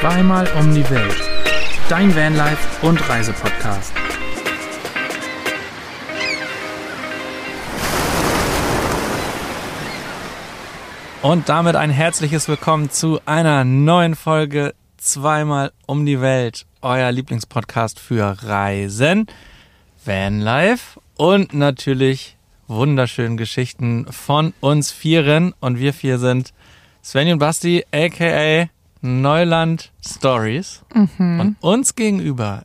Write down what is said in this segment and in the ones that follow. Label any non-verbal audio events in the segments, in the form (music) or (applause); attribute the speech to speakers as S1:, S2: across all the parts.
S1: Zweimal um die Welt. Dein Vanlife und Reisepodcast. Und damit ein herzliches Willkommen zu einer neuen Folge Zweimal um die Welt. Euer Lieblingspodcast für Reisen, Vanlife und natürlich wunderschönen Geschichten von uns Vieren. Und wir vier sind Svenny und Basti, aka Neuland Stories.
S2: Mhm.
S1: Und uns gegenüber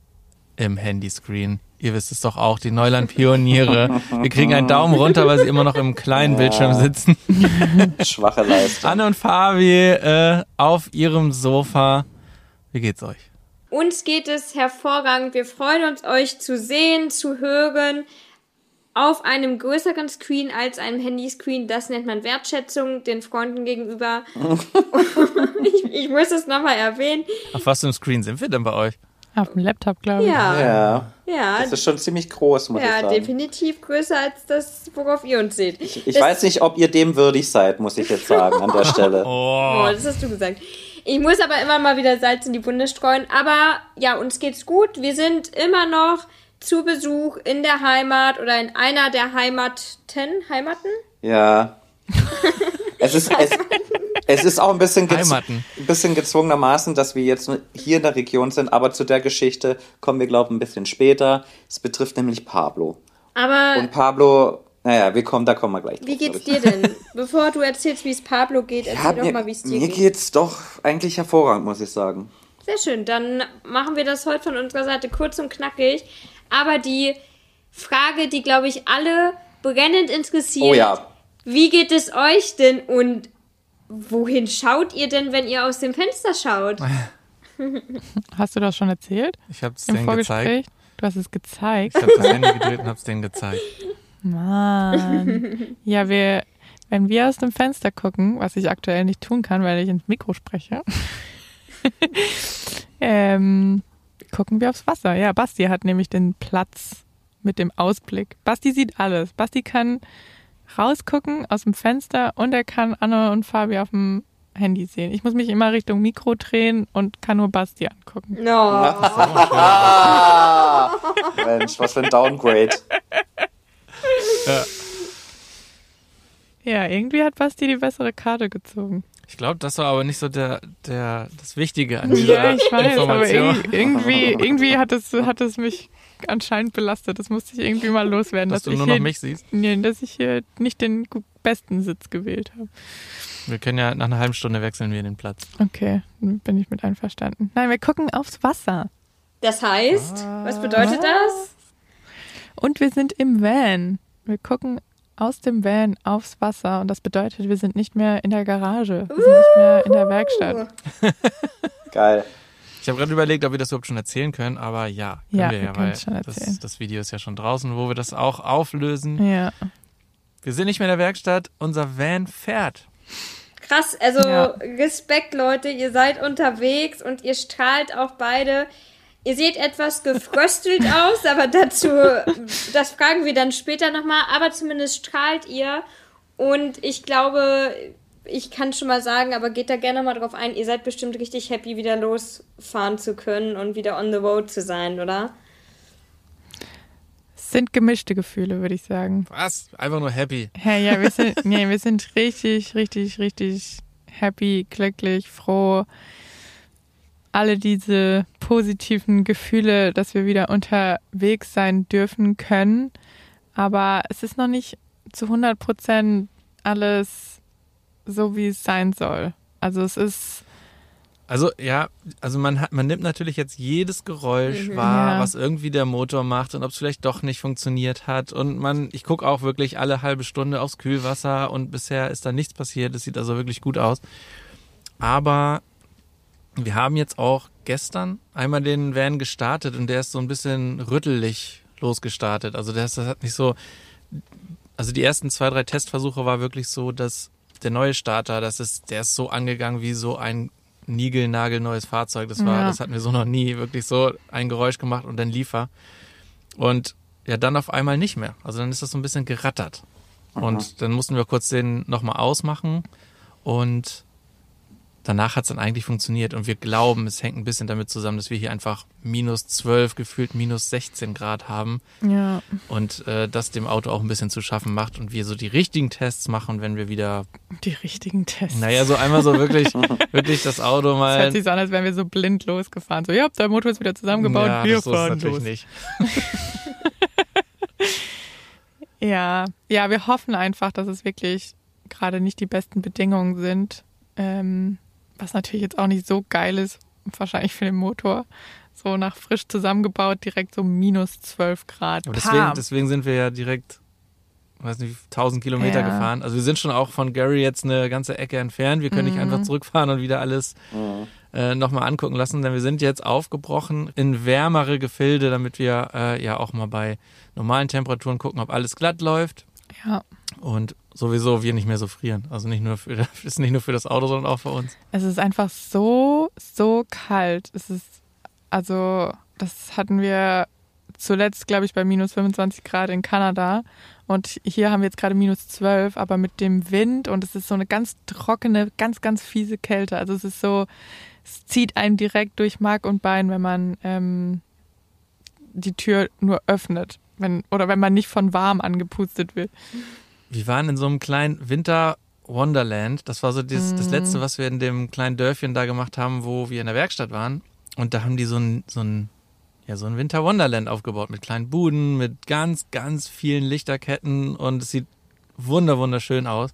S1: im Handyscreen, ihr wisst es doch auch, die Neuland-Pioniere. Wir kriegen einen Daumen runter, weil sie immer noch im kleinen Bildschirm sitzen. (laughs)
S3: Schwache Leistung.
S1: Anne und Fabi äh, auf ihrem Sofa. Wie geht's euch?
S2: Uns geht es hervorragend. Wir freuen uns, euch zu sehen, zu hören. Auf einem größeren Screen als einem Handyscreen. Das nennt man Wertschätzung den Freunden gegenüber. (laughs) ich, ich muss es nochmal erwähnen.
S1: Auf was für einem Screen sind wir denn bei euch?
S4: Auf dem Laptop, glaube ich.
S2: Ja,
S3: Ja,
S2: ja,
S3: das ist schon ziemlich groß, muss ich
S2: ja
S3: sagen.
S2: definitiv größer als das, worauf ihr uns seht.
S3: Ich, ich weiß nicht, ob ihr dem würdig seid, muss ich jetzt sagen, an der (laughs) Stelle.
S2: Oh, das hast du gesagt. Ich muss aber immer mal wieder Salz in die Wunde streuen. Aber ja, uns geht's gut. Wir sind immer noch zu Besuch in der Heimat oder in einer der Heimaten. Heimaten?
S3: Ja. (laughs) Es ist, es, es ist auch ein bisschen,
S1: Heimaten.
S3: ein bisschen gezwungenermaßen, dass wir jetzt hier in der Region sind, aber zu der Geschichte kommen wir, glaube ich, ein bisschen später. Es betrifft nämlich Pablo.
S2: Aber
S3: Und Pablo, naja, wir kommen, da kommen wir gleich
S2: wie
S3: drauf,
S2: geht's
S3: glaub
S2: dir denn? Bevor du erzählst, wie es Pablo geht, erzähl
S3: Ja,
S2: doch
S3: mir,
S2: mal, wie es dir
S3: mir
S2: geht.
S3: geht's doch eigentlich hervorragend, muss ich sagen.
S2: Sehr schön. Dann machen wir das heute von unserer Seite kurz und knackig. Aber die Frage, die, glaube ich, alle brennend interessiert.
S3: Oh ja.
S2: Wie geht es euch denn und wohin schaut ihr denn, wenn ihr aus dem Fenster schaut? (laughs)
S4: Hast du das schon erzählt?
S1: Ich hab's
S4: Im
S1: denen
S4: Vorgespräch?
S1: gezeigt.
S4: Du hast es gezeigt.
S1: Ich hab das Handy gedreht und hab's denen gezeigt.
S4: Mann. Ja, wir, wenn wir aus dem Fenster gucken, was ich aktuell nicht tun kann, weil ich ins Mikro spreche, (laughs) ähm, gucken wir aufs Wasser. Ja, Basti hat nämlich den Platz mit dem Ausblick. Basti sieht alles. Basti kann rausgucken aus dem Fenster und er kann Anne und Fabi auf dem Handy sehen. Ich muss mich immer Richtung Mikro drehen und kann nur Basti angucken.
S2: No. (laughs)
S3: Mensch, was für ein Downgrade.
S4: Ja, irgendwie hat Basti die bessere Karte gezogen.
S1: Ich glaube, das war aber nicht so der, der, das Wichtige an dieser
S4: Ja, ich weiß, aber
S1: Information.
S4: irgendwie, irgendwie, irgendwie hat, es, hat es mich anscheinend belastet. Das musste ich irgendwie mal loswerden.
S1: dass du
S4: ich
S1: nur
S4: hier,
S1: noch mich siehst.
S4: Nee, dass ich hier nicht den besten Sitz gewählt habe.
S1: Wir können ja nach einer halben Stunde wechseln wir den Platz.
S4: Okay, dann bin ich mit einverstanden. Nein, wir gucken aufs Wasser.
S2: Das heißt, was bedeutet das?
S4: Und wir sind im Van. Wir gucken aus dem Van aufs Wasser. Und das bedeutet, wir sind nicht mehr in der Garage. Wir sind nicht mehr in der Werkstatt. (laughs)
S3: Geil.
S1: Ich habe gerade überlegt, ob wir das überhaupt schon erzählen können, aber ja, können
S4: Ja,
S1: wir
S4: wir
S1: ja, weil
S4: schon
S1: das,
S4: erzählen.
S1: das Video ist ja schon draußen, wo wir das auch auflösen.
S4: Ja.
S1: Wir sind nicht mehr in der Werkstatt, unser Van fährt.
S2: Krass, also
S4: Ja.
S2: Respekt, Leute, ihr seid unterwegs und ihr strahlt auch beide. Ihr seht etwas gefröstelt (laughs) aus, aber dazu, das fragen wir dann später nochmal, aber zumindest strahlt ihr. Und ich glaube, ich kann schon mal sagen, aber geht da gerne mal drauf ein, ihr seid bestimmt richtig happy, wieder losfahren zu können und wieder on the road zu sein, oder?
S4: Es sind gemischte Gefühle, würde ich sagen.
S1: Was? Einfach nur happy.
S4: Ja, ja, wir sind, (laughs) nee, wir sind richtig, richtig, richtig happy, glücklich, froh. Alle diese positiven Gefühle, dass wir wieder unterwegs sein dürfen können. Aber es ist noch nicht zu 100 Prozent alles so, wie es sein soll. Also es ist,
S1: Also ja, also man hat, man nimmt natürlich jetzt jedes Geräusch wahr,
S4: Ja.
S1: was irgendwie der Motor macht und ob es vielleicht doch nicht funktioniert hat. Und man, ich gucke auch wirklich alle halbe Stunde aufs Kühlwasser und bisher ist da nichts passiert. Es sieht also wirklich gut aus. Aber wir haben jetzt auch gestern einmal den Van gestartet und der ist so ein bisschen rüttelig losgestartet. Also der ist, das hat nicht so, also die ersten zwei, drei Testversuche war wirklich so, dass der neue Starter, das ist, der ist so angegangen wie so ein niegelnagelneues Fahrzeug. Das war,
S4: Ja.
S1: das hatten wir so noch nie. Wirklich so ein Geräusch gemacht und dann lief er. Und ja, dann auf einmal nicht mehr. Also dann ist das so ein bisschen gerattert. Und dann mussten wir kurz den nochmal ausmachen und danach hat es dann eigentlich funktioniert und wir glauben, es hängt ein bisschen damit zusammen, dass wir hier einfach minus 12, gefühlt minus 16 Grad haben
S4: Ja.
S1: und äh, das dem Auto auch ein bisschen zu schaffen macht und wir so die richtigen Tests machen, wenn wir wieder,
S4: Die richtigen Tests.
S1: naja, so einmal so wirklich, (laughs) wirklich das Auto
S4: Es hört
S1: mal.
S4: sich so an, als wären wir so blind losgefahren. So, ja, der Motor ist wieder zusammengebaut,
S1: ja,
S4: wir
S1: das so ist
S4: fahren
S1: natürlich
S4: los.
S1: nicht. (laughs)
S4: Ja, ja, wir hoffen einfach, dass es wirklich gerade nicht die besten Bedingungen sind. Ähm, was natürlich jetzt auch nicht so geil ist, wahrscheinlich für den Motor. So nach frisch zusammengebaut, direkt so minus 12 Grad.
S1: Aber deswegen, deswegen sind wir ja direkt, weiß nicht, 1000 Kilometer
S4: Ja.
S1: gefahren. Also wir sind schon auch von Gary jetzt eine ganze Ecke entfernt. Wir können nicht
S4: Mhm.
S1: einfach zurückfahren und wieder alles
S3: Mhm.
S1: äh, nochmal angucken lassen, denn wir sind jetzt aufgebrochen in wärmere Gefilde, damit wir äh, ja auch mal bei normalen Temperaturen gucken, ob alles glatt läuft
S4: ja,
S1: und sowieso wir nicht mehr so frieren. Also nicht nur für, (laughs) ist nicht nur für das Auto, sondern auch für uns.
S4: es ist einfach so, so kalt. Es ist, also, das hatten wir zuletzt, glaube ich, bei minus 25 Grad in Kanada. Und hier haben wir jetzt gerade minus 12, aber mit dem Wind und es ist so eine ganz trockene, ganz, ganz fiese Kälte. Also es ist so, es zieht einen direkt durch Mark und Bein, wenn man ähm, die Tür nur öffnet. Wenn, oder wenn man nicht von warm angepustet wird.
S1: Wir waren in so einem kleinen Winter Wonderland. Das war so das, das
S4: Mhm.
S1: letzte, was wir in dem kleinen Dörfchen da gemacht haben, wo wir in der Werkstatt waren. Und da haben die so ein, so ein, ja, so ein Winter Wonderland aufgebaut mit kleinen Buden, mit ganz, ganz vielen Lichterketten und es sieht wunder, wunderschön aus.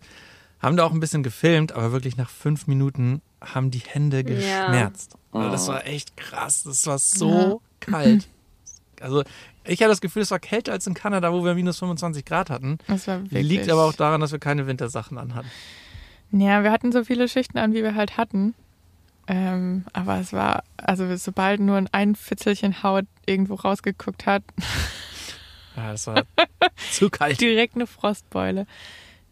S1: Haben da auch ein bisschen gefilmt, aber wirklich nach fünf Minuten haben die Hände geschmerzt. Also das war echt krass. Das war so kalt. Also ich hatte das Gefühl, es war kälter als in Kanada, wo wir minus 25 Grad hatten.
S4: Das war wirklich,
S1: Liegt aber auch daran, dass wir keine Wintersachen anhatten.
S4: Ja, wir hatten so viele Schichten an, wie wir halt hatten. Ähm, aber es war, also sobald nur ein Fitzelchen Haut irgendwo rausgeguckt hat, (laughs)
S1: Ja, das war zu (laughs) kalt.
S4: direkt eine Frostbeule.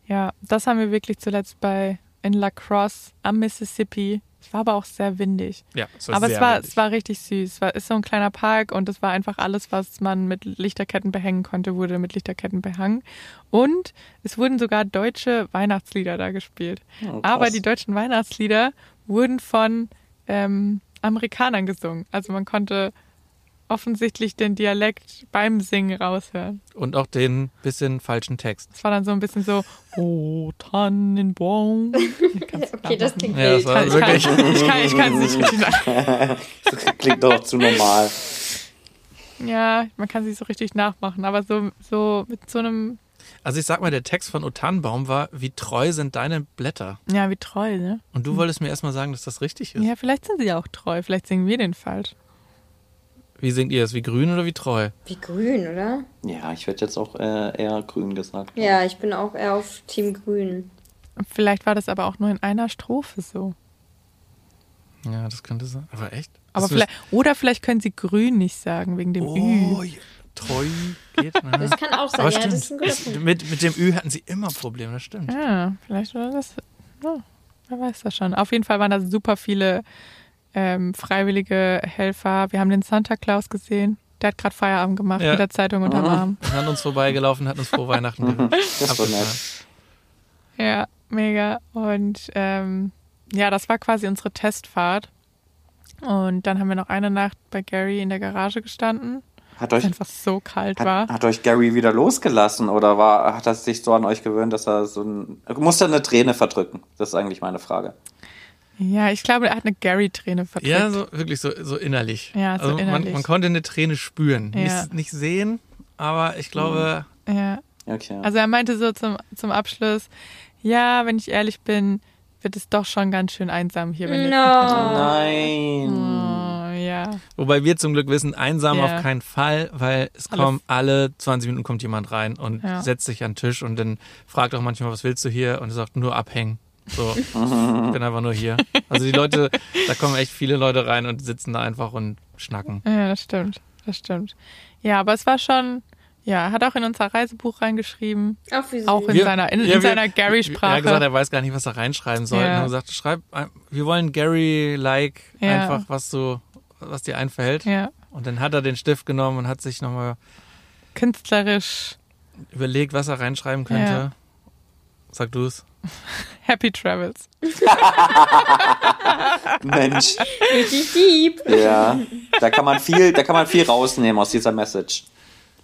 S4: Ja, das haben wir wirklich zuletzt bei in La Crosse am Mississippi. Es war aber auch sehr windig.
S1: Ja, es
S4: aber
S1: sehr
S4: es war,
S1: windig.
S4: es war richtig süß. Es war, ist so ein kleiner Park und es war einfach alles, was man mit Lichterketten behängen konnte, wurde mit Lichterketten behangen. Und es wurden sogar deutsche Weihnachtslieder da gespielt.
S3: Oh.
S4: Aber die deutschen Weihnachtslieder wurden von ähm, Amerikanern gesungen. Also man konnte offensichtlich den Dialekt beim Singen raushören.
S1: Und auch den bisschen falschen Text.
S4: Es war dann so ein bisschen so, oh, Tannenbaum. (laughs)
S2: Okay, das
S4: nachmachen.
S2: klingt
S1: Ja, das
S2: wild.
S1: war
S4: Ich kann,
S1: wirklich.
S4: ich kann, ich kann es nicht richtig nach.
S3: Das (laughs) klingt doch zu normal.
S4: Ja, man kann sich so richtig nachmachen, aber so, so mit so einem,
S1: Also ich sag mal, der Text von O Tannenbaum war, wie treu sind deine Blätter?
S4: ja, wie treu, ne?
S1: Und du wolltest mir erstmal sagen, dass das richtig ist.
S4: Ja, vielleicht sind sie auch treu, vielleicht singen wir den falsch.
S1: Wie singt ihr das? Wie grün oder wie treu?
S2: Wie grün, oder?
S3: Ja, ich hätte jetzt auch äh, eher grün gesagt.
S2: Ja, ich bin auch eher auf Team Grün.
S4: Vielleicht war das aber auch nur in einer Strophe so.
S1: Ja, das könnte sein. Aber echt?
S4: Aber vielleicht, oder vielleicht können sie grün nicht sagen, wegen dem
S1: Oh,
S4: Ü.
S1: ja, treu geht. Ne?
S2: Das kann auch sein,
S1: Aber
S2: ja,
S1: stimmt.
S2: das ist ein guter
S1: mit, mit dem Ü hatten sie immer Probleme, das stimmt.
S4: Ja, vielleicht war das, ja, wer weiß das schon. Auf jeden Fall waren da super viele ähm, freiwillige Helfer. Wir haben den Santa Claus gesehen. Der hat gerade Feierabend gemacht
S1: Ja.
S4: mit der Zeitung unterm Arm.
S1: Ist an uns vorbeigelaufen, hat uns frohe Weihnachten gewünscht.
S3: Das war
S1: Abgefahren.
S3: nett.
S4: Ja, mega. Und ähm, ja, das war quasi unsere Testfahrt. Und dann haben wir noch eine Nacht bei Gary in der Garage gestanden,
S3: Hat
S4: weil
S3: euch,
S4: es einfach so kalt
S3: hat,
S4: war.
S3: hat euch Gary wieder losgelassen oder war, hat er sich so an euch gewöhnt, dass er so ein. Er musste eine Träne verdrücken? Das ist eigentlich meine Frage.
S4: Ja, ich glaube, er hat eine Gary-Träne verdrückt.
S1: Ja, so wirklich so, so innerlich.
S4: Ja, so
S1: also Man,
S4: innerlich.
S1: man konnte eine Träne spüren.
S4: Ja.
S1: Nicht, nicht sehen, aber ich glaube,
S4: ja.
S3: Okay.
S4: Also er meinte so zum, zum Abschluss, ja, wenn ich ehrlich bin, wird es doch schon ganz schön einsam hier. Wenn
S2: No.
S3: Nein.
S4: Oh, ja.
S1: wobei wir zum Glück wissen, einsam
S4: Ja.
S1: auf keinen Fall, weil es
S4: Alle-
S1: kommen alle 20 Minuten kommt jemand rein und
S4: Ja.
S1: setzt sich an den Tisch und dann fragt auch manchmal, was willst du hier? Und er sagt, nur abhängen. So, ich bin einfach nur hier. Also die Leute, da kommen echt viele Leute rein und sitzen da einfach und schnacken.
S4: Ja, das stimmt. Das stimmt. Ja, aber es war schon, ja, er hat auch in unser Reisebuch reingeschrieben,
S2: Auch wie süß.
S4: auch in
S1: Wir-
S4: seiner, in,
S1: Ja,
S4: in seiner
S1: Er hat
S4: Gary-Sprache.
S1: gesagt, er weiß gar nicht, was er reinschreiben soll.
S4: Ja.
S1: Und haben gesagt, schreib, wir wollen Gary-like
S4: Ja.
S1: einfach, was du, was dir einfällt.
S4: ja,
S1: Und dann hat er den Stift genommen und hat sich nochmal
S4: künstlerisch.
S1: überlegt, was er reinschreiben könnte.
S4: Ja.
S1: Sag du es. (laughs)
S4: Happy Travels. (laughs)
S3: Mensch,
S2: Richtig deep.
S3: ja. Da kann man viel, da kann man viel rausnehmen aus dieser Message.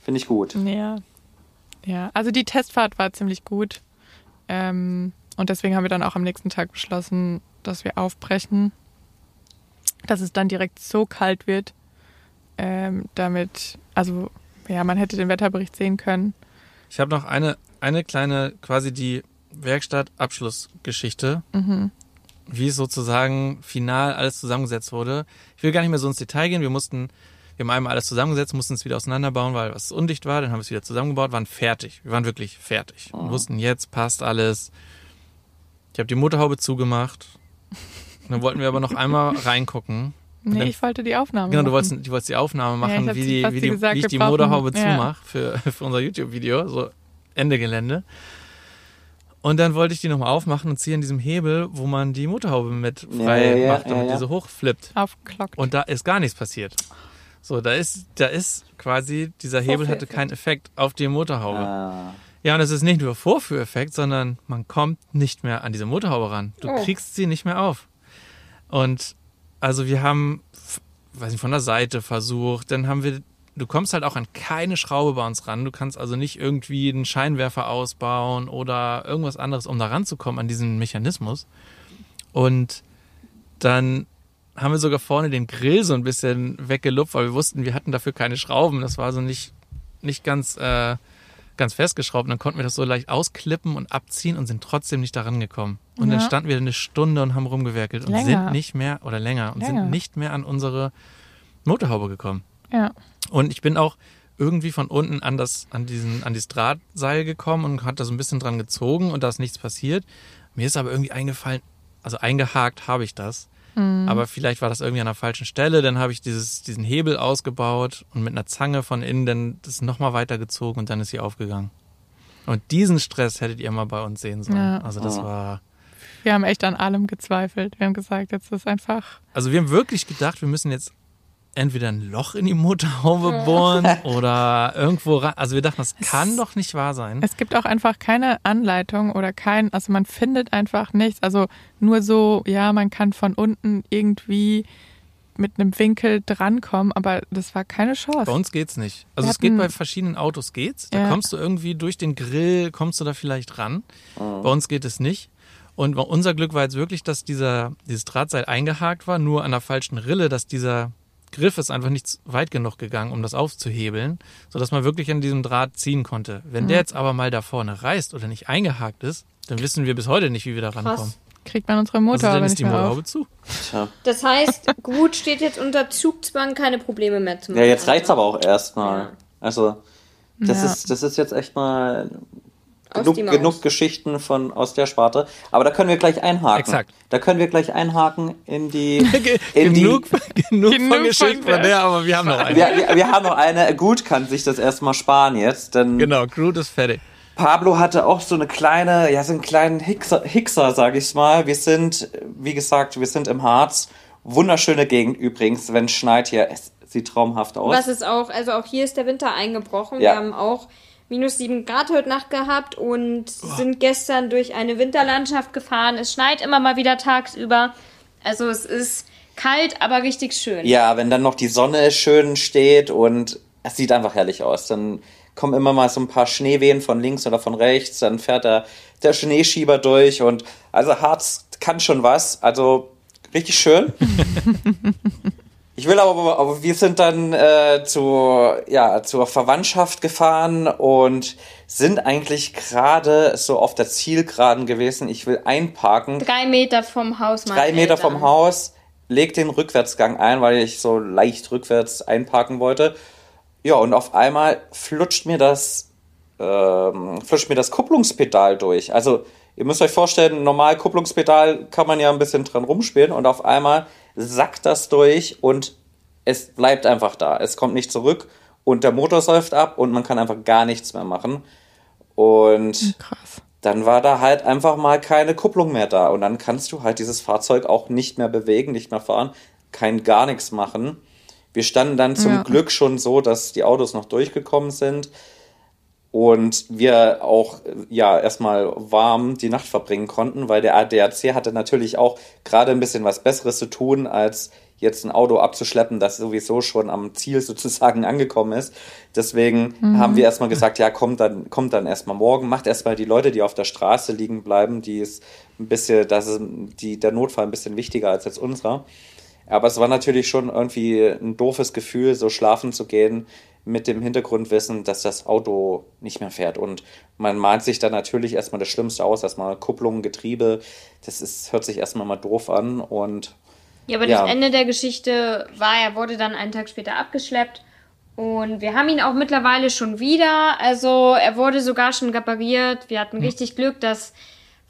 S3: Finde ich gut.
S4: Ja. Ja, also die Testfahrt war ziemlich gut. Ähm, und deswegen haben wir dann auch am nächsten Tag beschlossen, dass wir aufbrechen. Dass es dann direkt so kalt wird. Ähm, damit, also, ja, man hätte den Wetterbericht sehen können.
S1: Ich habe noch eine, eine kleine, quasi die Werkstatt-Abschlussgeschichte, wie es sozusagen final alles zusammengesetzt wurde. Ich will gar nicht mehr so ins Detail gehen. Wir mussten, wir haben einmal alles zusammengesetzt, mussten es wieder auseinanderbauen, weil was undicht war. Dann haben wir es wieder zusammengebaut, waren fertig. Wir waren wirklich fertig. Und wussten, jetzt passt alles. Ich habe die Motorhaube zugemacht. (laughs) Dann wollten wir aber noch einmal reingucken.
S4: Nee,
S1: dann-
S4: ich wollte die Aufnahme
S1: Genau, du
S4: machen.
S1: wolltest, du wolltest die Aufnahme machen,
S4: hab
S1: wie, die, wie, die,
S4: gesagt,
S1: wie ich die Motorhaube
S4: ja.
S1: zumache für, (laughs) für unser YouTube-Video, so Ende Gelände. Und dann wollte ich die nochmal aufmachen und ziehe an diesem Hebel, wo man die Motorhaube mit frei
S3: Ja, ja,
S1: macht, damit
S3: ja, ja.
S1: die so hochflippt.
S4: Aufgeklockt.
S1: Und da ist gar nichts passiert. So, da ist, da ist quasi, dieser Hebel hatte keinen Effekt auf die Motorhaube.
S3: Ah.
S1: Ja, und es ist nicht nur Vorführeffekt, sondern man kommt nicht mehr an diese Motorhaube ran. Du
S2: Oh.
S1: kriegst sie nicht mehr auf. Und also wir haben, weiß nicht, von der Seite versucht, dann haben wir, du kommst halt auch an keine Schraube bei uns ran. Du kannst also nicht irgendwie einen Scheinwerfer ausbauen oder irgendwas anderes, um da ranzukommen an diesen Mechanismus. Und dann haben wir sogar vorne den Grill so ein bisschen weggelupft, weil wir wussten, wir hatten dafür keine Schrauben. Das war so nicht, nicht ganz, äh, ganz festgeschraubt. Und dann konnten wir das so leicht ausklippen und abziehen und sind trotzdem nicht daran gekommen. Und dann
S4: Ja.
S1: standen wir eine Stunde und haben rumgewerkelt und
S4: Länger.
S1: sind nicht mehr, oder länger, und
S4: Länger.
S1: sind nicht mehr an unsere Motorhaube gekommen.
S4: Ja.
S1: Und ich bin auch irgendwie von unten an das, an diesen, an dieses Drahtseil gekommen und hat da so ein bisschen dran gezogen und da ist nichts passiert. Mir ist aber irgendwie eingefallen, also eingehakt habe ich das. Aber vielleicht war das irgendwie an der falschen Stelle. Dann habe ich dieses, diesen Hebel ausgebaut und mit einer Zange von innen dann das nochmal weitergezogen und dann ist sie aufgegangen. Und diesen Stress hättet ihr mal bei uns sehen sollen.
S4: Ja.
S1: Also das
S3: Oh.
S1: war,
S4: Wir haben echt an allem gezweifelt. Wir haben gesagt, jetzt ist einfach.
S1: also wir haben wirklich gedacht, wir müssen jetzt entweder ein Loch in die Motorhaube bohren (laughs) oder irgendwo ran. Also wir dachten, das kann doch nicht wahr sein.
S4: Es gibt auch einfach keine Anleitung oder kein, also man findet einfach nichts. Also nur so, ja, man kann von unten irgendwie mit einem Winkel drankommen, aber das war keine
S1: Bei
S4: Chance.
S1: uns geht's nicht. Also
S4: Wir
S1: es geht bei verschiedenen Autos geht's. Da
S4: Ja.
S1: kommst du irgendwie durch den Grill, kommst du da vielleicht ran. Bei uns geht es nicht. Und unser Glück war jetzt wirklich, dass dieser, dieses Drahtseil eingehakt war, nur an der falschen Rille, dass dieser Griff ist einfach nicht weit genug gegangen, um das aufzuhebeln, sodass man wirklich an diesem Draht ziehen konnte. Wenn der jetzt aber mal da vorne reißt oder nicht eingehakt ist, dann wissen wir bis heute nicht, wie wir da rankommen.
S4: Kriegt man unsere
S1: Also
S4: Motorhaube
S1: dann ist
S4: nicht
S1: die
S4: mehr
S1: Motorhaube
S4: auf.
S1: zu.
S3: Tja.
S2: Das heißt, gut steht jetzt unter Zugzwang, keine Probleme mehr zu machen.
S3: Ja, jetzt reicht's aber auch erstmal.
S2: Ja.
S3: Also, das,
S4: Ja.
S3: ist, das ist jetzt echt mal genug, genug Geschichten von, aus der Sparte. Aber da können wir gleich einhaken.
S1: Exakt.
S3: Da können wir gleich einhaken in die. (laughs) In
S1: genug,
S3: die
S1: genug,
S4: Genug
S1: von Geschichten
S4: von
S1: der, aber wir haben noch eine.
S3: wir, wir, wir haben noch eine. Gut kann sich das erstmal sparen jetzt, denn
S1: Genau, Groot ist fertig.
S3: Pablo hatte auch so eine kleine, ja, so einen kleinen Hickser, Hickser sag ich's mal. Wir sind, wie gesagt, wir sind im Harz. Wunderschöne Gegend übrigens, wenn es schneit hier. Es sieht traumhaft aus.
S2: Was ist auch, also auch hier ist der Winter eingebrochen.
S3: Ja.
S2: Wir haben auch minus sieben Grad heute Nacht gehabt und sind gestern durch eine Winterlandschaft gefahren. Es schneit immer mal wieder tagsüber. Also es ist kalt, aber richtig schön.
S3: Ja, wenn dann noch die Sonne schön steht und es sieht einfach herrlich aus. Dann kommen immer mal so ein paar Schneewehen von links oder von rechts, dann fährt der, der Schneeschieber durch und also Harz kann schon was. Also richtig schön. (laughs) Ich will aber, aber wir sind dann äh, zu, ja, zur Verwandtschaft gefahren und sind eigentlich gerade so auf der Zielgeraden gewesen. Ich will einparken
S2: Drei Meter vom Haus.
S3: drei Meter
S2: Eltern.
S3: vom Haus, leg den Rückwärtsgang ein, weil ich so leicht rückwärts einparken wollte. Ja, und auf einmal flutscht mir das, ähm, flutscht mir das Kupplungspedal durch. Also, ihr müsst euch vorstellen, normal Kupplungspedal kann man ja ein bisschen dran rumspielen und auf einmal sackt das durch und es bleibt einfach da. Es kommt nicht zurück und der Motor säuft ab und man kann einfach gar nichts mehr machen. Und
S4: Krass.
S3: dann war da halt einfach mal keine Kupplung mehr da. Und dann kannst du halt dieses Fahrzeug auch nicht mehr bewegen, nicht mehr fahren, kein gar nichts machen. Wir standen dann zum
S4: Ja.
S3: Glück schon so, dass die Autos noch durchgekommen sind. Und wir auch ja erstmal warm die Nacht verbringen konnten, weil der ADAC hatte natürlich auch gerade ein bisschen was Besseres zu tun, als jetzt ein Auto abzuschleppen, das sowieso schon am Ziel (laughs) sozusagen angekommen ist. Deswegen mhm. haben wir erstmal gesagt, ja, kommt dann, kommt dann erstmal morgen, macht erstmal die Leute, die auf der Straße liegen bleiben, die ist ein bisschen, das ist die, der Notfall ein bisschen wichtiger als jetzt unserer. Aber es war natürlich schon irgendwie ein doofes Gefühl, so schlafen zu gehen mit dem Hintergrundwissen, dass das Auto nicht mehr fährt. Und man malt sich dann natürlich erstmal das Schlimmste aus, erstmal Kupplung, Getriebe. Das ist, hört sich erstmal mal doof an und
S2: ja, aber ja. das Ende der Geschichte war, er wurde dann einen Tag später abgeschleppt. Und wir haben ihn auch mittlerweile schon wieder. Also er wurde sogar schon repariert. Wir hatten hm. richtig Glück, dass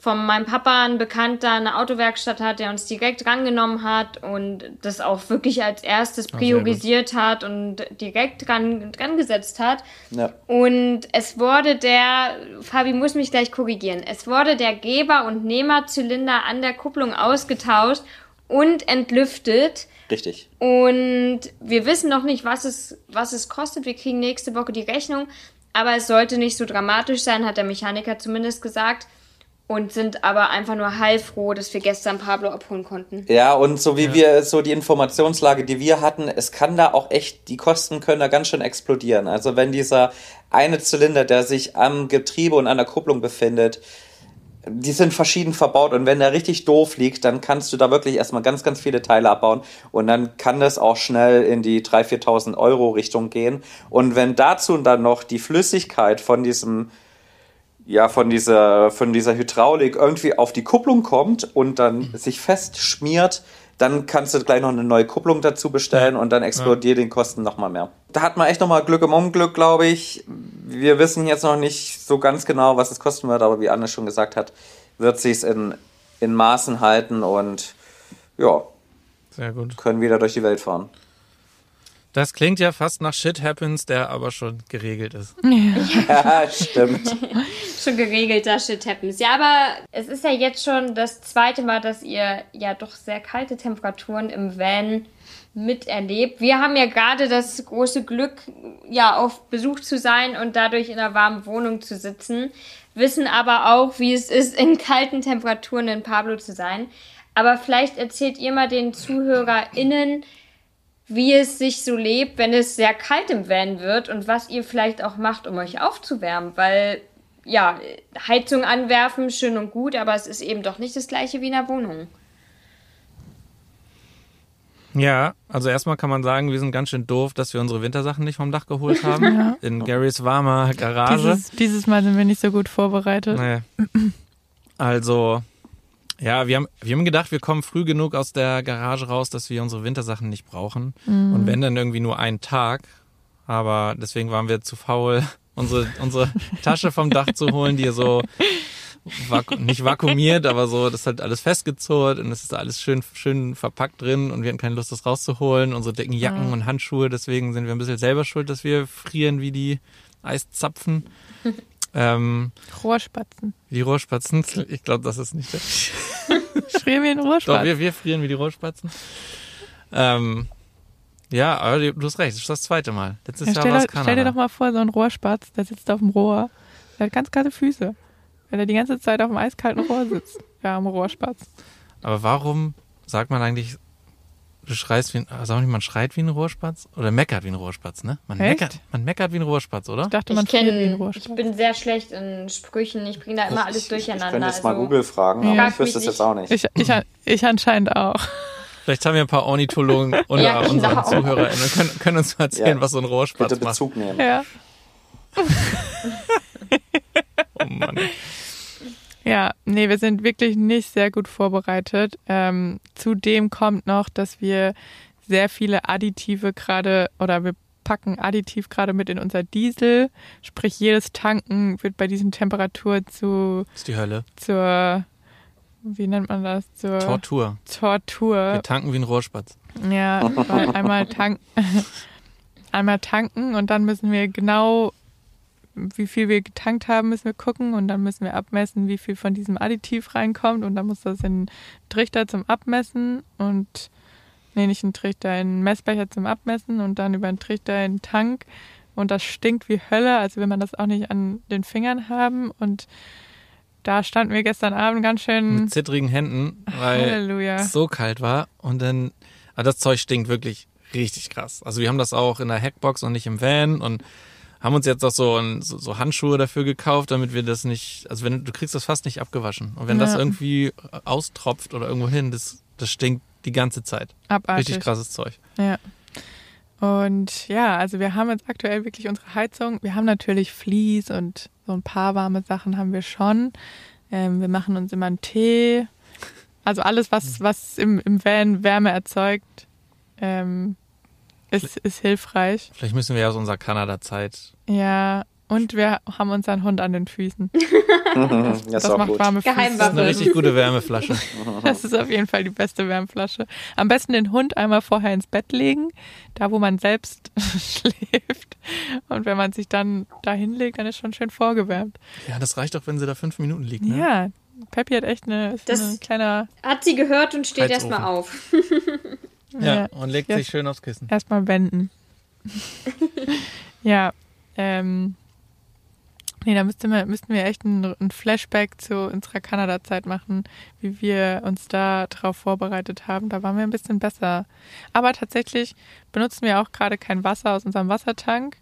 S2: von meinem Papa ein Bekannter eine Autowerkstatt hat, der uns direkt rangenommen hat und das auch wirklich als erstes priorisiert hat und direkt dran, dran gesetzt hat. Ja. Und es wurde der, Fabi muss mich gleich korrigieren, es wurde der Geber- und Nehmerzylinder an der Kupplung ausgetauscht und entlüftet.
S3: Richtig.
S2: Und wir wissen noch nicht, was es, was es kostet. Wir kriegen nächste Woche die Rechnung. Aber es sollte nicht so dramatisch sein, hat der Mechaniker zumindest gesagt. Und sind aber einfach nur heilfroh, dass wir gestern Pablo abholen konnten.
S3: Ja, und so wie ja. wir, so die Informationslage, die wir hatten, es kann da auch echt, die Kosten können da ganz schön explodieren. Also wenn dieser eine Zylinder, der sich am Getriebe und an der Kupplung befindet, die sind verschieden verbaut und wenn der richtig doof liegt, dann kannst du da wirklich erstmal ganz, ganz viele Teile abbauen und dann kann das auch schnell in die 3.000, 4.000 Euro Richtung gehen. Und wenn dazu dann noch die Flüssigkeit von diesem, ja, von dieser, von dieser Hydraulik irgendwie auf die Kupplung kommt und dann sich fest schmiert, dann kannst du gleich noch eine neue Kupplung dazu bestellen und dann explodiert ja. den Kosten nochmal mehr. Da hat man echt nochmal Glück im Unglück, glaube ich. Wir wissen jetzt noch nicht so ganz genau, was es kosten wird, aber wie Anne schon gesagt hat, wird sich in, in Maßen halten und ja,
S1: Sehr gut.
S3: können wieder durch die Welt fahren.
S1: Das klingt ja fast nach Shit Happens, der aber schon geregelt ist.
S3: Ja, ja stimmt. (laughs)
S2: schon geregelter Shit Happens. Ja, aber es ist ja jetzt schon das zweite Mal, dass ihr ja doch sehr kalte Temperaturen im Van miterlebt. Wir haben ja gerade das große Glück, ja, auf Besuch zu sein und dadurch in einer warmen Wohnung zu sitzen, wissen aber auch, wie es ist, in kalten Temperaturen in Pablo zu sein. Aber vielleicht erzählt ihr mal den ZuhörerInnen, wie es sich so lebt, wenn es sehr kalt im Van wird und was ihr vielleicht auch macht, um euch aufzuwärmen, weil ja, Heizung anwerfen, schön und gut, aber es ist eben doch nicht das gleiche wie in der Wohnung.
S1: Ja, also erstmal kann man sagen, wir sind ganz schön doof, dass wir unsere Wintersachen nicht vom Dach geholt (laughs) haben. Ja. In Garys warmer Garage.
S4: Dieses, dieses Mal sind wir nicht so gut vorbereitet.
S1: Nee. Also, ja, wir haben, wir haben gedacht, wir kommen früh genug aus der Garage raus, dass wir unsere Wintersachen nicht brauchen. Mhm. Und wenn dann irgendwie nur einen Tag. Aber deswegen waren wir zu faul, (laughs) unsere, unsere Tasche vom Dach zu holen, die so vaku nicht vakuumiert, aber so, das ist halt alles festgezurrt und es ist alles schön, schön verpackt drin und wir hatten keine Lust, das rauszuholen. Unsere dicken Jacken mhm. und Handschuhe, deswegen sind wir ein bisschen selber schuld, dass wir frieren wie die Eiszapfen. (laughs)
S4: Ähm, Rohrspatzen.
S1: Die Rohrspatzen, ich glaube, das ist nicht der. (laughs)
S4: frieren wir in Rohrspatzen?
S1: Doch, wir, wir frieren wie die Rohrspatzen. Ähm, ja, aber du hast recht, das ist das zweite Mal. Letztes ja, Jahr war es Kanada.
S4: Stell dir doch mal vor, so ein Rohrspatz, der sitzt auf dem Rohr. Der hat ganz kalte Füße. Wenn er die ganze Zeit auf dem eiskalten Rohr sitzt. Ja, am Rohrspatz.
S1: Aber warum sagt man eigentlich Du schreist wie ein, sag nicht, man schreit wie ein Rohrspatz? Oder meckert wie ein Rohrspatz, ne? Man Echt? meckert, man meckert wie ein Rohrspatz, oder?
S4: Ich dachte, man
S2: ich kenn, wie ein Rohrspatz. Ich bin sehr schlecht in Sprüchen. Ich bringe da immer alles durcheinander. Ich
S3: könnte jetzt also, mal Google fragen, aber ja. ich wüsste es jetzt auch nicht.
S4: Ich, ich, ich anscheinend auch.
S1: Vielleicht haben wir ein paar Ornithologen (laughs) unter ja, unseren genau. ZuhörerInnen und können, können uns mal erzählen, ja. was so ein Rohrspatz
S3: Bitte Bezug
S1: macht.
S3: nehmen.
S4: Ja. (laughs) oh Mann. Ja, nee, wir sind wirklich nicht sehr gut vorbereitet. Ähm, zudem kommt noch, dass wir sehr viele Additive gerade oder wir packen Additiv gerade mit in unser Diesel. Sprich, jedes Tanken wird bei diesen Temperaturen zu.
S1: Das ist die Hölle.
S4: Zur. Wie nennt man das? Zur
S1: Tortur.
S4: Tortur.
S1: Wir tanken wie ein Rohrspatz.
S4: Ja, weil einmal tanken. (laughs) einmal tanken und dann müssen wir genau wie viel wir getankt haben, müssen wir gucken. Und dann müssen wir abmessen, wie viel von diesem Additiv reinkommt. Und dann muss das in einen Trichter zum Abmessen und nee, nicht einen Trichter, in einen Messbecher zum Abmessen und dann über einen Trichter in den Tank. Und das stinkt wie Hölle, also will man das auch nicht an den Fingern haben. Und da standen wir gestern Abend ganz schön
S1: mit zittrigen Händen, weil
S4: Halleluja.
S1: es so kalt war. Und dann, aber das Zeug stinkt wirklich richtig krass. Also wir haben das auch in der Hackbox und nicht im Van. Und haben uns jetzt auch so, ein, so, so Handschuhe dafür gekauft, damit wir das nicht, also wenn du kriegst das fast nicht abgewaschen und wenn das
S4: Ja.
S1: irgendwie austropft oder irgendwo hin, das, das stinkt die ganze Zeit.
S4: abartig.
S1: Richtig krasses Zeug.
S4: Ja. Und ja, also wir haben jetzt aktuell wirklich unsere Heizung. Wir haben natürlich Vlies und so ein paar warme Sachen haben wir schon. Ähm, wir machen uns immer einen Tee. Also alles, was, was im, im Van Wärme erzeugt, ähm, ist, ist hilfreich.
S1: Vielleicht müssen wir ja aus unserer Kanada-Zeit.
S4: Ja, und wir haben unseren Hund an den Füßen.
S3: Das, (laughs)
S4: Das
S3: ist auch
S4: macht
S3: gut.
S4: warme Füße.
S1: Das ist eine richtig gute Wärmeflasche. (laughs)
S4: Das ist auf jeden Fall die beste Wärmflasche. Am besten den Hund einmal vorher ins Bett legen, da wo man selbst (laughs) schläft. Und wenn man sich dann da hinlegt, dann ist schon schön vorgewärmt.
S1: Ja, das reicht doch, wenn sie da fünf Minuten liegt. Ne?
S4: Ja, Peppi hat echt eine, ist
S2: Das-
S4: ein kleiner.
S2: Hat sie gehört und steht erstmal auf.
S1: Ja, und legt
S4: Ja.
S1: sich schön aufs Kissen.
S4: Erstmal wenden. (laughs) ja, ähm. Nee, da müssten wir, müssten wir echt ein, ein Flashback zu unserer Kanada-Zeit machen, wie wir uns da drauf vorbereitet haben. Da waren wir ein bisschen besser. Aber tatsächlich benutzen wir auch gerade kein Wasser aus unserem Wassertank.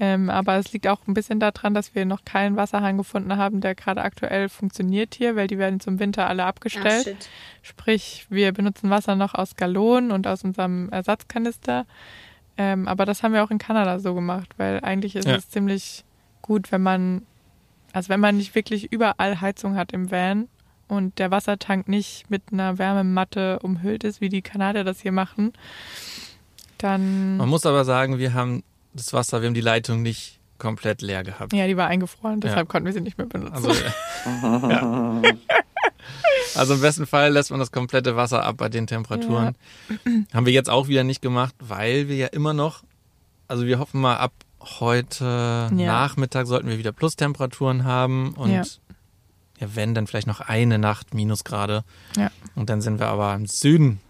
S4: Ähm, aber es liegt auch ein bisschen daran, dass wir noch keinen Wasserhahn gefunden haben, der gerade aktuell funktioniert hier, weil die werden zum Winter alle abgestellt.
S2: shit.
S4: Sprich, wir benutzen Wasser noch aus Gallonen und aus unserem Ersatzkanister. Ähm, aber das haben wir auch in Kanada so gemacht, weil eigentlich ist
S1: Ja.
S4: es ziemlich gut, wenn man, also wenn man nicht wirklich überall Heizung hat im Van und der Wassertank nicht mit einer Wärmematte umhüllt ist, wie die Kanadier das hier machen, dann,
S1: Man muss aber sagen, wir haben das Wasser, wir haben die Leitung nicht komplett leer gehabt.
S4: ja, die war eingefroren, deshalb
S1: Ja.
S4: konnten wir sie nicht mehr benutzen.
S1: Also, ja. (laughs) also im besten Fall lässt man das komplette Wasser ab bei den Temperaturen. Haben wir jetzt auch wieder nicht gemacht, weil wir ja immer noch, also wir hoffen mal ab heute Nachmittag sollten wir wieder Plustemperaturen haben und
S4: Ja.
S1: ja. wenn, dann vielleicht noch eine Nacht Minusgrade.
S4: Ja.
S1: Und dann sind wir aber im Süden.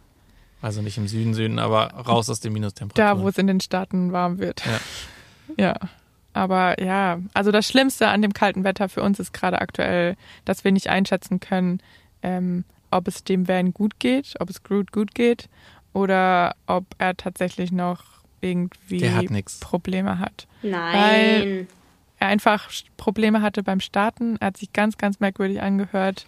S1: Also nicht im Süden, Süden, aber raus aus den Minustemperaturen.
S4: Da, wo es in den Staaten warm wird.
S1: Ja. (laughs)
S4: Ja. Aber ja, also das Schlimmste an dem kalten Wetter für uns ist gerade aktuell, dass wir nicht einschätzen können, ähm, ob es dem Van gut geht, ob es Groot gut geht oder ob er tatsächlich noch irgendwie
S1: hat.
S4: Probleme hat.
S2: Nein.
S4: Er einfach Probleme hatte beim Starten. Er hat sich ganz, ganz merkwürdig angehört.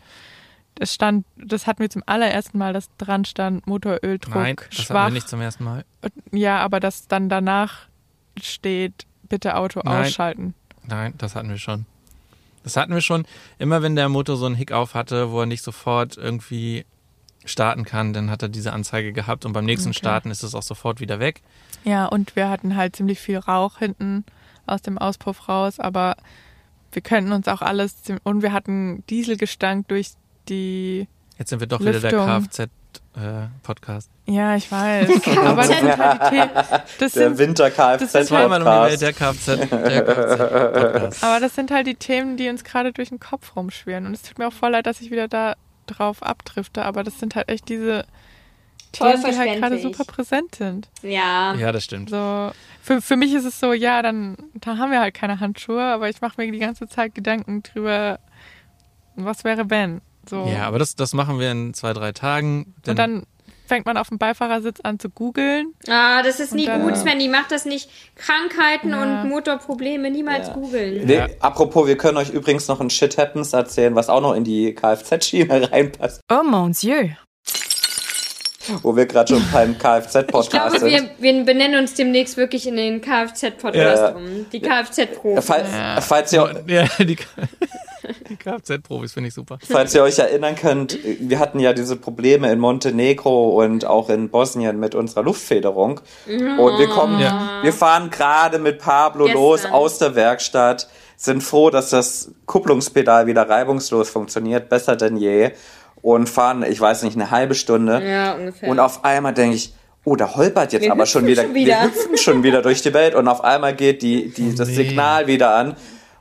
S4: Es stand, das hatten wir zum allerersten Mal, dass dran stand Motoröldruck
S1: Nein, das hatten
S4: schwach.
S1: wir nicht zum ersten Mal.
S4: Ja, aber dass dann danach steht, bitte Auto
S1: Nein.
S4: ausschalten.
S1: Nein, das hatten wir schon. Das hatten wir schon. Immer wenn der Motor so einen Hick auf hatte, wo er nicht sofort irgendwie starten kann, dann hat er diese Anzeige gehabt und beim nächsten
S4: Okay.
S1: Starten ist es auch sofort wieder weg.
S4: Ja, und wir hatten halt ziemlich viel Rauch hinten aus dem Auspuff raus, aber wir könnten uns auch alles und wir hatten Dieselgestank durch die
S1: Jetzt sind wir doch wieder der
S4: Lüftung.
S1: Kfz-Podcast.
S4: ja, ich weiß, (laughs) aber das sind halt die Themen, das
S3: Der
S4: sind,
S3: Winter
S4: Das ist
S1: Zweimal um der Kfz, der Kfz-Podcast. (laughs)
S4: aber das sind halt die Themen, die uns gerade durch den Kopf rumschwirren und es tut mir auch voll leid, dass ich wieder da drauf abdrifte, aber das sind halt echt diese Themen, die halt gerade super präsent sind.
S2: Ja.
S1: Ja, das stimmt.
S4: So, für, für mich ist es so, ja, dann da haben wir halt keine Handschuhe, aber ich mache mir die ganze Zeit Gedanken drüber, was wäre wenn. So.
S1: Ja, aber das, das machen wir in zwei, drei Tagen.
S4: Und dann fängt man auf dem Beifahrersitz an zu googeln.
S2: Ah, das ist nie
S4: dann-
S2: gut, Svenny. Mach das nicht. Krankheiten
S4: Ja.
S2: und Motorprobleme niemals
S3: Ja.
S2: googeln.
S3: Nee, apropos, wir können euch übrigens noch ein Shit Happens erzählen, was auch noch in die Kfz-Schiene (laughs) reinpasst,
S5: Oh mon Dieu.
S3: wo wir gerade schon beim
S2: Ich glaube,
S3: Kfz-Podcast
S2: wir,
S3: sind.
S2: wir benennen uns demnächst wirklich in den Kfz-Podcast
S3: Ja.
S2: um. Die Kfz-Profis.
S3: Falls,
S4: Ja.
S3: falls, ihr,
S1: Ja, die, die Kfz-Profis finde ich super.
S3: falls ihr euch erinnern könnt, wir hatten ja diese Probleme in Montenegro und auch in Bosnien mit unserer Luftfederung. Und wir kommen,
S1: Ja.
S3: wir fahren gerade mit Pablo
S2: Gestern.
S3: los aus der Werkstatt, sind froh, dass das Kupplungspedal wieder reibungslos funktioniert, besser denn je. Und fahren, ich weiß nicht, eine halbe Stunde.
S2: Ja, ungefähr.
S3: Und auf einmal denke ich, oh, da holpert jetzt
S2: Wir
S3: aber schon wieder,
S2: schon wieder.
S3: wir hüpfen schon wieder durch die Welt und auf einmal geht die, die, das
S1: nee.
S3: Signal wieder an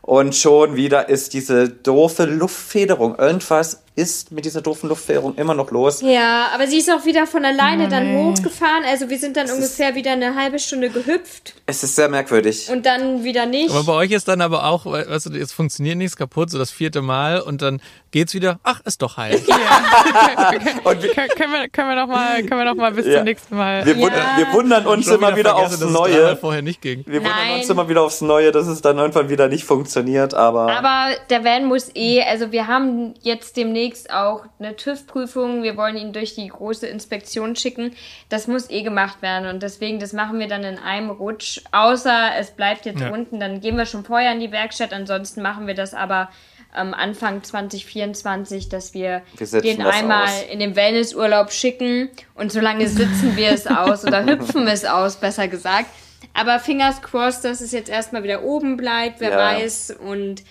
S3: und schon wieder ist diese doofe Luftfederung. Irgendwas ist mit dieser doofen Luftfährung immer noch los.
S2: Ja, aber sie ist auch wieder von alleine
S4: Oh,
S2: dann hochgefahren. Also wir sind dann ungefähr wieder eine halbe Stunde gehüpft
S3: Es ist sehr merkwürdig.
S2: und dann wieder nicht.
S1: Aber bei euch ist dann aber auch, we- weißt du, jetzt funktioniert nichts kaputt, so das vierte Mal und dann geht's wieder, ach, ist doch heil. (laughs)
S3: Und wir,
S4: Können, wir, können wir noch mal, können wir noch mal bis
S3: Ja.
S4: zum nächsten Mal.
S3: wir,
S2: Ja.
S3: wundern, wir wundern uns immer wieder aufs
S1: es dreimal
S3: Neue.
S1: vorher nicht ging.
S3: Wir wundern
S2: Nein.
S3: uns immer wieder aufs Neue, dass es dann irgendwann wieder nicht funktioniert, aber,
S2: Aber der Van muss eh, also wir haben jetzt demnächst auch eine TÜV-Prüfung. Wir wollen ihn durch die große Inspektion schicken. Das muss eh gemacht werden und deswegen, das machen wir dann in einem Rutsch. Außer es bleibt jetzt
S1: Ja.
S2: unten, dann gehen wir schon vorher in die Werkstatt. Ansonsten machen wir das aber ähm, Anfang 2024, dass wir,
S3: Wir
S2: den
S3: das
S2: einmal
S3: aus.
S2: in den Wellnessurlaub schicken und solange sitzen wir es aus oder (laughs) hüpfen es aus, besser gesagt. Aber fingers crossed, dass es jetzt erstmal wieder oben bleibt, wer
S3: Ja.
S2: weiß. Und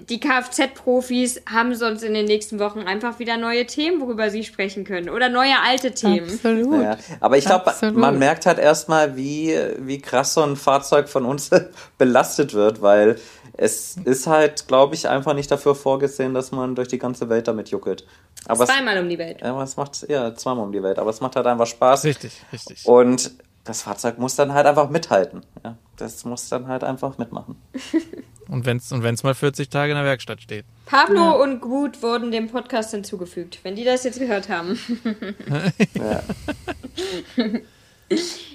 S2: die Kfz-Profis haben sonst in den nächsten Wochen einfach wieder neue Themen, worüber sie sprechen können. Oder neue alte Themen.
S4: Absolut.
S3: ja. aber ich glaube, man merkt halt erstmal, wie, wie krass so ein Fahrzeug von uns (laughs) belastet wird, weil es ist halt, glaube ich, einfach nicht dafür vorgesehen, dass man durch die ganze Welt damit juckelt. Aber es,
S2: Zweimal um die Welt.
S3: ja, aber es macht, ja, zweimal um die Welt, aber es macht halt einfach Spaß.
S1: Richtig, richtig.
S3: Und das Fahrzeug muss dann halt einfach mithalten. Ja, das muss dann halt einfach mitmachen. (laughs)
S1: Und wenn's, und wenn's mal 40 Tage in der Werkstatt steht.
S2: Pablo und Gut wurden dem Podcast hinzugefügt, wenn die das jetzt gehört haben.
S3: Ja. (laughs)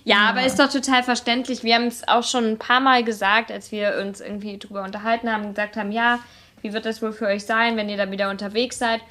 S2: Ja, aber ist doch total verständlich. Wir haben es auch schon ein paar Mal gesagt, als wir uns irgendwie drüber unterhalten haben, gesagt haben, ja, wie wird das wohl für euch sein, wenn ihr da wieder unterwegs seid?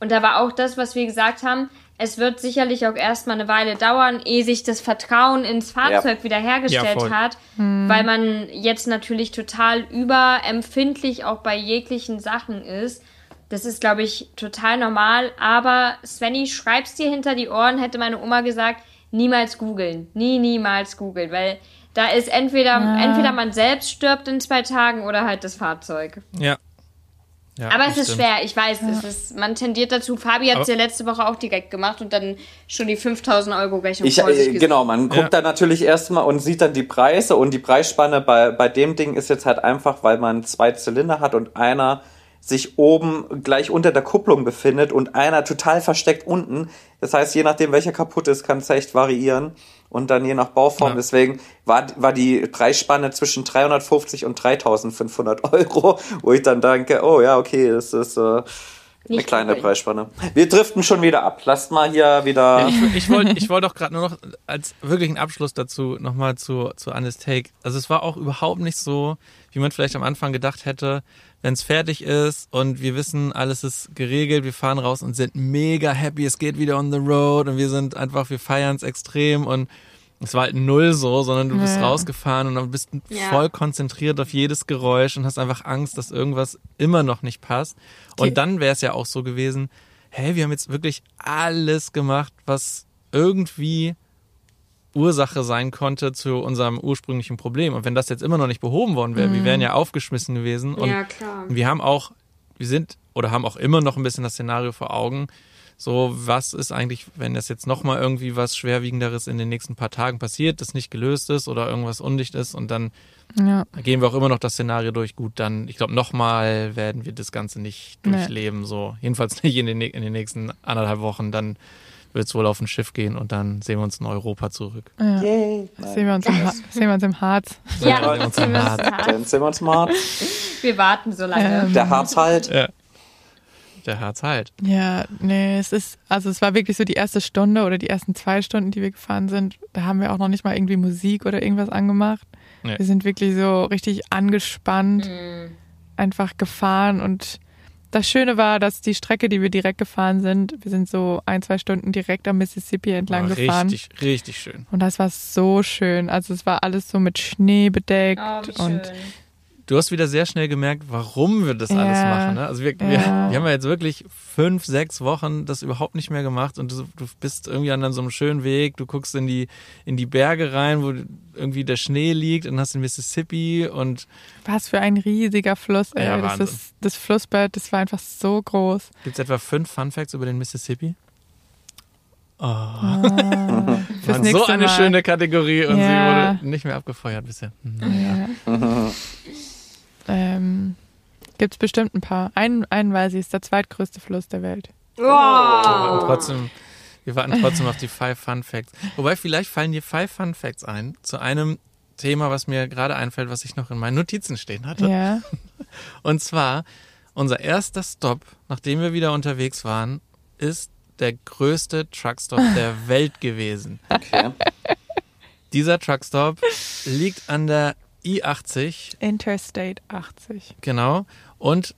S2: Und da war auch das, was wir gesagt haben, es wird sicherlich auch erstmal eine Weile dauern, ehe sich das Vertrauen ins Fahrzeug
S3: Ja.
S2: wiederhergestellt
S1: Ja,
S2: hat, weil man jetzt natürlich total überempfindlich auch bei jeglichen Sachen ist. Das ist, glaube ich, total normal. Aber Svenny, schreib's dir hinter die Ohren, hätte meine Oma gesagt, niemals googeln. Nie, niemals googeln. Weil da ist entweder, entweder man selbst stirbt in zwei Tagen oder halt das Fahrzeug.
S1: Ja. Ja
S2: Aber es ist
S1: stimmt.
S2: schwer, ich weiß, es ist, man tendiert dazu. Fabi hat es ja letzte Woche auch direkt gemacht und dann schon die 5000 Euro Rechnung
S3: Ich,
S2: vor sich
S3: äh, genau, man guckt
S1: Ja.
S3: dann natürlich erstmal und sieht dann die Preise und die Preisspanne bei, bei dem Ding ist jetzt halt einfach, weil man zwei Zylinder hat und einer sich oben gleich unter der Kupplung befindet und einer total versteckt unten. Das heißt, je nachdem, welcher kaputt ist, kann es echt variieren und dann je nach Bauform.
S1: Ja.
S3: Deswegen war, war die Preisspanne zwischen 350 und 3500 Euro, (laughs) wo ich dann denke, oh ja, okay, das ist äh, eine
S2: Nicht
S3: kleine
S2: übel.
S3: Preisspanne. Wir driften schon wieder ab. Lasst mal hier wieder...
S1: Ich, ich wollte ich wollt auch gerade nur noch als wirklichen Abschluss dazu nochmal zu, zu Annes Take. Also es war auch überhaupt nicht so, wie man vielleicht am Anfang gedacht hätte, wenn es fertig ist und wir wissen, alles ist geregelt, wir fahren raus und sind mega happy, es geht wieder on the road und wir sind einfach, wir feiern es extrem und es war halt null so, sondern du bist
S4: Ja.
S1: rausgefahren und dann bist
S2: Ja.
S1: voll konzentriert auf jedes Geräusch und hast einfach Angst, dass irgendwas immer noch nicht passt. Und dann wäre es ja auch so gewesen, hey, wir haben jetzt wirklich alles gemacht, was irgendwie Ursache sein konnte zu unserem ursprünglichen Problem. Und wenn das jetzt immer noch nicht behoben worden wäre, wir wären ja aufgeschmissen gewesen. Und
S2: Ja, klar.
S1: wir haben auch, wir sind oder haben auch immer noch ein bisschen das Szenario vor Augen. So, was ist eigentlich, wenn das jetzt nochmal irgendwie was Schwerwiegenderes in den nächsten paar Tagen passiert, das nicht gelöst ist oder irgendwas undicht ist und dann
S4: Ja.
S1: gehen wir auch immer noch das Szenario durch. Gut, dann, ich glaube, nochmal werden wir das Ganze nicht
S4: Nee.
S1: durchleben. So, jedenfalls nicht in den, in den nächsten anderthalb Wochen. Dann wird es wohl auf ein Schiff gehen und dann sehen wir uns in Europa zurück.
S4: ja.
S3: Yay.
S4: Sehen, wir uns im Ha- sehen wir uns im Harz. (laughs)
S2: Ja,
S1: Ja,
S2: uns
S1: haben
S2: hart.
S3: Dann sind wir uns mal. (laughs)
S2: Wir warten so lange.
S4: Ähm,
S3: Der Harz halt.
S1: Ja. Der Harz halt.
S4: Ja, nee, es ist, also es war wirklich so die erste Stunde oder die ersten zwei Stunden, die wir gefahren sind. Da haben wir auch noch nicht mal irgendwie Musik oder irgendwas angemacht.
S1: Nee.
S4: Wir sind wirklich so richtig angespannt,
S2: Mhm.
S4: einfach gefahren und das Schöne war, dass die Strecke, die wir direkt gefahren sind, wir sind so ein, zwei Stunden direkt am Mississippi entlang
S1: War
S4: gefahren.
S1: richtig, richtig schön.
S4: Und das war so schön. Also es war alles so mit Schnee bedeckt
S2: Oh, wie
S4: und
S2: schön.
S1: Du hast wieder sehr schnell gemerkt, warum wir das alles
S4: Ja.
S1: machen. Ne? Also wir, wir,
S4: Ja.
S1: wir haben ja jetzt wirklich fünf, sechs Wochen das überhaupt nicht mehr gemacht und du, du bist irgendwie an so einem schönen Weg. Du guckst in die, in die Berge rein, wo irgendwie der Schnee liegt und hast den Mississippi und
S4: was für ein riesiger Fluss. Ey.
S1: Ja,
S4: das, ist, das Flussbett, das war einfach so groß.
S1: gibt's etwa fünf Fun Facts über den Mississippi? Oh, (laughs) Mann, so eine
S4: Mal.
S1: schöne Kategorie und
S4: Ja.
S1: sie wurde nicht mehr abgefeuert bisher. Hm.
S4: Ja. (laughs) ähm, Gibt es bestimmt ein paar. Einen, einen weiß ich, ist der zweitgrößte Fluss der Welt.
S1: Wir warten
S2: Wow.
S1: trotzdem, wir warten trotzdem auf die Five Fun Facts. Wobei, vielleicht fallen dir Five Fun Facts ein zu einem Thema, was mir gerade einfällt, was ich noch in meinen Notizen stehen hatte.
S4: Ja. (laughs)
S1: Und zwar, unser erster Stop, nachdem wir wieder unterwegs waren, ist der größte Truckstop (laughs) der Welt gewesen.
S3: Okay.
S1: Dieser Truckstop liegt an der I80,
S4: Interstate 80.
S1: genau. Und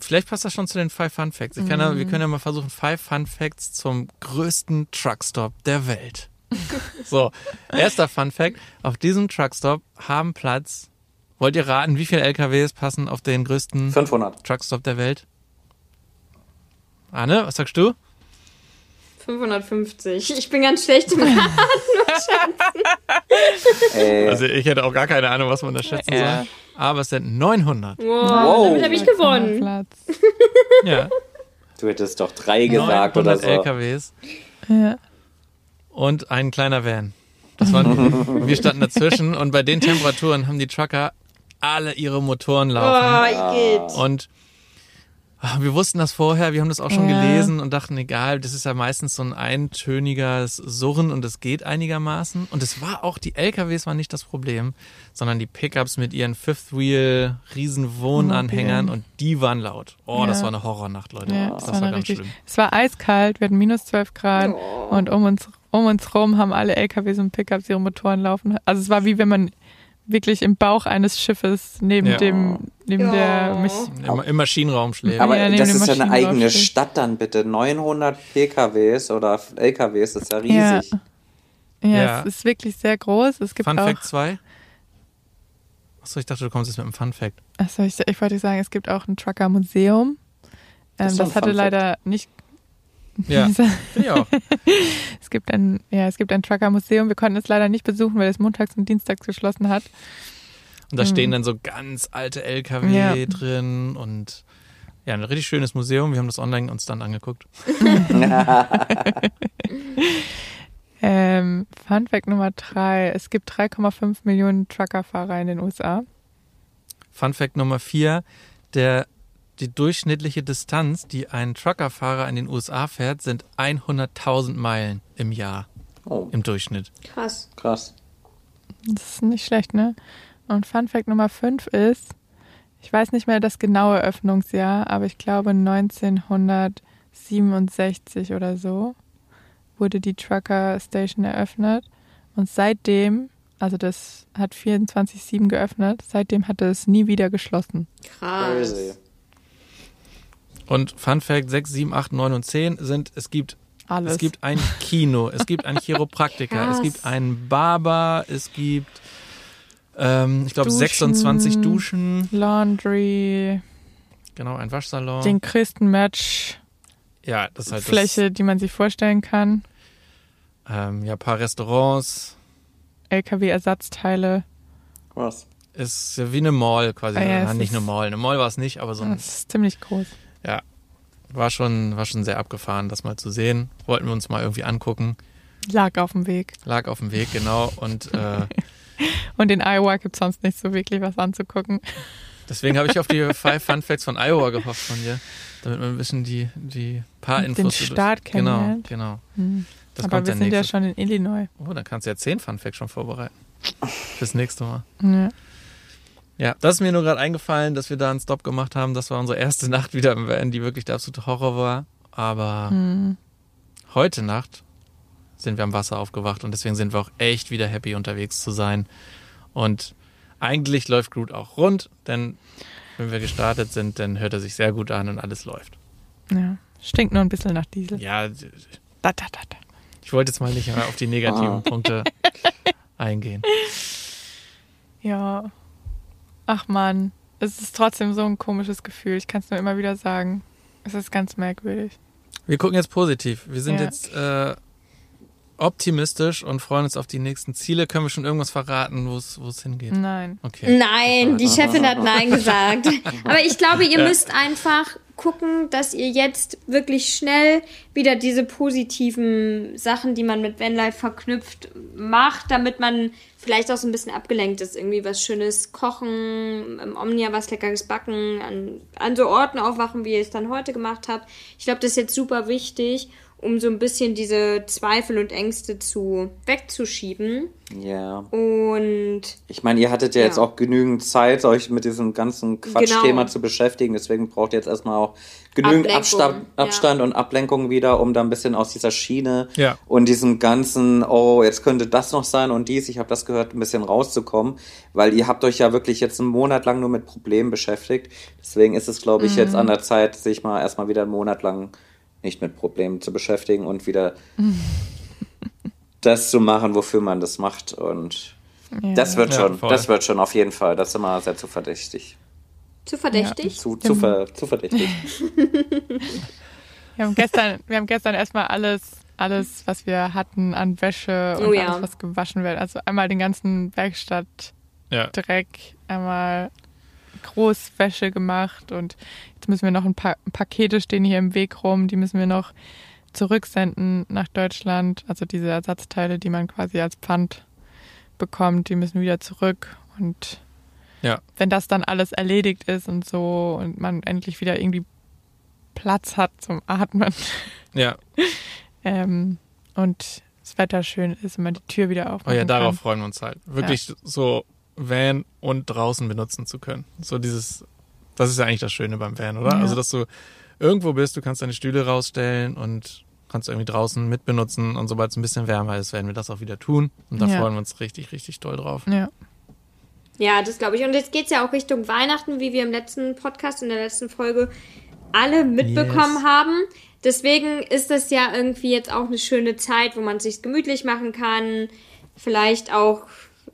S1: vielleicht passt das schon zu den Five Fun Facts. Ich kann ja, wir können ja mal versuchen, Five Fun Facts zum größten Truckstop der Welt. (laughs) So, erster Fun Fact. Auf diesem Truckstop haben Platz. Wollt ihr raten, wie viele LKWs passen auf den größten
S3: 500.
S1: Truckstop der Welt? Anne, was sagst du?
S2: 550. Ich bin ganz schlecht im Raten. (laughs)
S3: Ey,
S1: Also ich hätte auch gar keine Ahnung, was man da schätzen
S4: Ja.
S1: soll. Aber es sind 900.
S2: Wow,
S3: Wow.
S2: damit habe ich gewonnen. (laughs)
S1: Ja,
S3: du hättest doch drei gesagt oder
S1: 900
S3: so.
S1: LKWs
S4: Ja.
S1: und ein kleiner Van. Das waren, (laughs) wir standen dazwischen und bei den Temperaturen haben die Trucker alle ihre Motoren laufen.
S2: Oh, geht.
S1: Und wir wussten das vorher, wir haben das auch schon
S4: Ja.
S1: gelesen und dachten, egal, das ist ja meistens so ein eintöniges Surren und es geht einigermaßen. Und es war auch, die LKWs waren nicht das Problem, sondern die Pickups mit ihren Fifth Wheel riesen Wohnanhängern und die waren laut. Oh, das
S4: Ja.
S1: war eine Horrornacht, Leute.
S4: Ja,
S1: das
S4: es
S1: war,
S4: eine
S1: ganz
S4: richtig,
S1: schlimm.
S4: Es war eiskalt, wir hatten minus 12 Grad
S2: Oh.
S4: und um uns, um uns rum haben alle LKWs und Pickups ihre Motoren laufen. Also es war wie wenn man wirklich im Bauch eines Schiffes neben
S1: Ja.
S4: dem, neben
S2: Ja.
S4: der mich,
S1: Im, Im Maschinenraum schläft.
S3: Aber
S4: Ja,
S3: das ist ja eine eigene
S4: steht.
S3: Stadt dann bitte. 900 PKWs oder LKWs, das ist ja riesig.
S4: ja,
S1: Ja.
S4: es ist wirklich sehr groß. Es gibt
S1: Fun
S4: auch,
S1: Fact 2? Achso, ich dachte, du kommst jetzt mit einem Fun Fact.
S4: achso, ich, ich wollte sagen, es gibt auch ein Trucker Museum.
S3: Das
S4: Ähm, das, hatte
S3: Fun Fact.
S4: leider nicht.
S1: Ja, (laughs) finde ich auch.
S4: es gibt ein, ja, es gibt ein Trucker Museum. Wir konnten es leider nicht besuchen, weil es montags und dienstags geschlossen hat.
S1: Und da
S4: Mhm.
S1: stehen dann so ganz alte LKW
S4: Ja.
S1: drin und ja, ein richtig schönes Museum. Wir haben das online uns dann angeguckt. (laughs) (laughs)
S4: Ähm, Fun Fact Nummer drei. Es gibt 3,5 Millionen Truckerfahrer in den USA.
S1: Fun Fact Nummer vier, der, die durchschnittliche Distanz, die ein Truckerfahrer in den USA fährt, sind 100.000 Meilen im Jahr
S3: Oh,
S1: im Durchschnitt.
S2: Krass.
S3: krass.
S4: Das ist nicht schlecht, ne? Und Fun Fact Nummer 5 ist, ich weiß nicht mehr das genaue Öffnungsjahr, aber ich glaube 1967 oder so wurde die Trucker Station eröffnet. Und seitdem, also das hat 24-7 geöffnet, seitdem hat es nie wieder geschlossen.
S2: Krass.
S3: Crazy.
S1: Und Fun Fact 6, 7, 8, 9 und 10 sind, es gibt
S4: Alles.
S1: Es gibt ein Kino, es gibt einen Chiropraktiker, es gibt einen Barber, es gibt, ähm, ich glaube,
S4: Duschen.
S1: 26 Duschen,
S4: Laundry,
S1: genau, ein Waschsalon.
S4: den Matchfläche,
S1: ja, das ist halt das,
S4: die man sich vorstellen kann.
S1: ähm, ja, paar Restaurants.
S4: LKW-Ersatzteile.
S3: Krass.
S1: Ist ja wie eine Mall quasi.
S4: Ah ja,
S1: Ja,
S4: es
S1: nicht eine Mall. Eine Mall war es nicht, aber so ein,
S4: Das ist ziemlich groß.
S1: War schon, war schon sehr abgefahren, das mal zu sehen. Wollten wir uns mal irgendwie angucken.
S4: Lag auf dem Weg.
S1: Lag auf dem Weg, genau. Und äh, (laughs)
S4: Und in Iowa gibt es sonst nicht so wirklich was anzugucken.
S1: deswegen habe ich auf die (laughs) Five Fun Facts von Iowa gehofft von dir. Damit man ein bisschen die, die paar
S4: Den
S1: Infos über-
S4: Staat
S1: Genau,
S4: kennenlernt.
S1: genau.
S4: Hm.
S1: Das
S4: Aber wir sind ja
S1: nächstes.
S4: schon in Illinois.
S1: Oh, dann kannst du ja zehn Fun Facts schon vorbereiten. Fürs nächste Mal.
S4: Ja.
S1: Ja, das ist mir nur gerade eingefallen, dass wir da einen Stop gemacht haben. Das war unsere erste (laughs) Nacht wieder im Van, die wirklich der absolute Horror war. Aber
S4: Hm.
S1: heute Nacht sind wir am Wasser aufgewacht und deswegen sind wir auch echt wieder happy unterwegs zu sein. Und eigentlich läuft Groot auch rund, denn wenn wir gestartet sind, dann hört er sich sehr gut an und alles läuft.
S4: ja. Stinkt nur ein bisschen nach Diesel.
S1: Ja,
S4: Da, da, da, da.
S1: ich wollte jetzt mal nicht auf die negativen
S3: Ah.
S1: Punkte (laughs) eingehen.
S4: Ja. Ach man, es ist trotzdem so ein komisches Gefühl. Ich kann es nur immer wieder sagen. Es ist ganz merkwürdig.
S1: Wir gucken jetzt positiv. Wir sind
S4: Ja.
S1: jetzt äh, optimistisch und freuen uns auf die nächsten Ziele. Können wir schon irgendwas verraten, wo es wo es hingeht?
S4: Nein.
S1: Okay.
S2: Nein, die Chefin hat Nein gesagt. (laughs) Aber ich glaube, ihr müsst einfach gucken, dass ihr jetzt wirklich schnell wieder diese positiven Sachen, die man mit Vanlife verknüpft, macht, damit man vielleicht auch so ein bisschen abgelenkt ist. Irgendwie was Schönes kochen, im Omnia was Leckeres backen, an, an so Orten aufwachen, wie ihr es dann heute gemacht habt. Ich glaube, das ist jetzt super wichtig um so ein bisschen diese Zweifel und Ängste zu wegzuschieben.
S3: Ja.
S2: Und
S3: Ich meine, ihr hattet ja,
S2: Ja.
S3: jetzt auch genügend Zeit, euch mit diesem ganzen Quatschthema
S2: Genau.
S3: zu beschäftigen. Deswegen braucht ihr jetzt erstmal auch genügend
S2: Ablenkung,
S3: Abstand,
S2: ja.
S3: Abstand und Ablenkung wieder, um da ein bisschen aus dieser Schiene
S1: Ja.
S3: und diesem ganzen, oh, jetzt könnte das noch sein und dies, ich habe das gehört, ein bisschen rauszukommen. Weil ihr habt euch ja wirklich jetzt einen Monat lang nur mit Problemen beschäftigt. Deswegen ist es, glaube ich,
S2: Mhm.
S3: jetzt an der Zeit, sich mal erstmal wieder einen Monat lang nicht mit Problemen zu beschäftigen und wieder das zu machen, wofür man das macht. Und
S4: Ja.
S3: das wird
S1: Ja,
S3: schon,
S1: voll.
S3: das wird schon auf jeden Fall. Das ist immer sehr zuversichtlich.
S2: zu verdächtig.
S3: Zu, (laughs) zu, ver, zuversichtlich.
S4: Wir haben gestern, wir haben gestern erstmal alles, alles, was wir hatten an Wäsche und
S2: Oh ja.
S4: alles, was gewaschen wird. Also einmal den ganzen Werkstattdreck,
S1: Ja.
S4: einmal Großwäsche gemacht und jetzt müssen wir noch ein paar Pakete stehen hier im Weg rum, die müssen wir noch zurücksenden nach Deutschland. Also diese Ersatzteile, die man quasi als Pfand bekommt, die müssen wieder zurück und
S1: Ja.
S4: wenn das dann alles erledigt ist und so und man endlich wieder irgendwie Platz hat zum Atmen (laughs)
S1: Ja.
S4: ähm, und das Wetter schön ist und man die Tür wieder
S1: Oh
S4: aufmachen
S1: ja, darauf
S4: kann.
S1: freuen wir uns halt. Wirklich so Van und draußen benutzen zu können. So dieses, das ist ja eigentlich das Schöne beim Van, oder?
S4: Ja.
S1: Also, dass du irgendwo bist, du kannst deine Stühle rausstellen und kannst irgendwie draußen mitbenutzen und sobald es ein bisschen wärmer ist, werden wir das auch wieder tun. Und da
S4: Ja.
S1: freuen wir uns richtig, richtig doll drauf.
S4: Ja,
S2: Ja, das glaube ich. Und jetzt geht's ja auch Richtung Weihnachten, wie wir im letzten Podcast, in der letzten Folge alle mitbekommen
S1: Yes.
S2: haben. Deswegen ist das ja irgendwie jetzt auch eine schöne Zeit, wo man sich gemütlich machen kann. Vielleicht auch,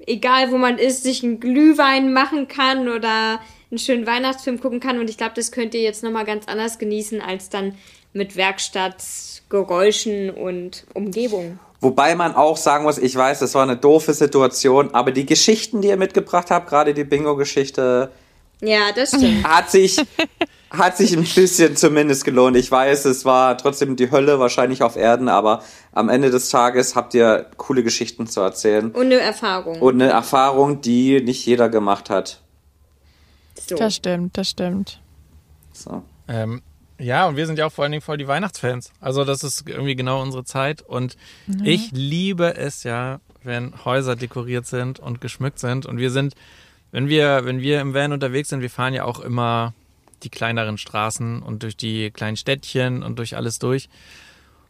S2: egal wo man ist, sich einen Glühwein machen kann oder einen schönen Weihnachtsfilm gucken kann. Und ich glaube, das könnt ihr jetzt nochmal ganz anders genießen als dann mit Werkstattgeräuschen und Umgebung.
S3: Wobei man auch sagen muss, ich weiß, es war eine doofe Situation, aber die Geschichten, die ihr mitgebracht habt, gerade die Bingo-Geschichte,
S2: Ja, das stimmt.
S3: hat sich, hat sich ein bisschen zumindest gelohnt. Ich weiß, es war trotzdem die Hölle wahrscheinlich auf Erden, aber am Ende des Tages habt ihr coole Geschichten zu erzählen
S2: Und eine Erfahrung.
S3: und eine Erfahrung, die nicht jeder gemacht hat.
S2: so.
S4: das stimmt, das stimmt.
S3: So.
S1: Ähm, ja, und wir sind ja auch vor allen Dingen voll die Weihnachtsfans. Also das ist irgendwie genau unsere Zeit. Und ich liebe es ja, wenn Häuser dekoriert sind und geschmückt sind. Und wir sind, wenn wir, wenn wir im Van unterwegs sind, wir fahren ja auch immer die kleineren Straßen und durch die kleinen Städtchen und durch alles durch.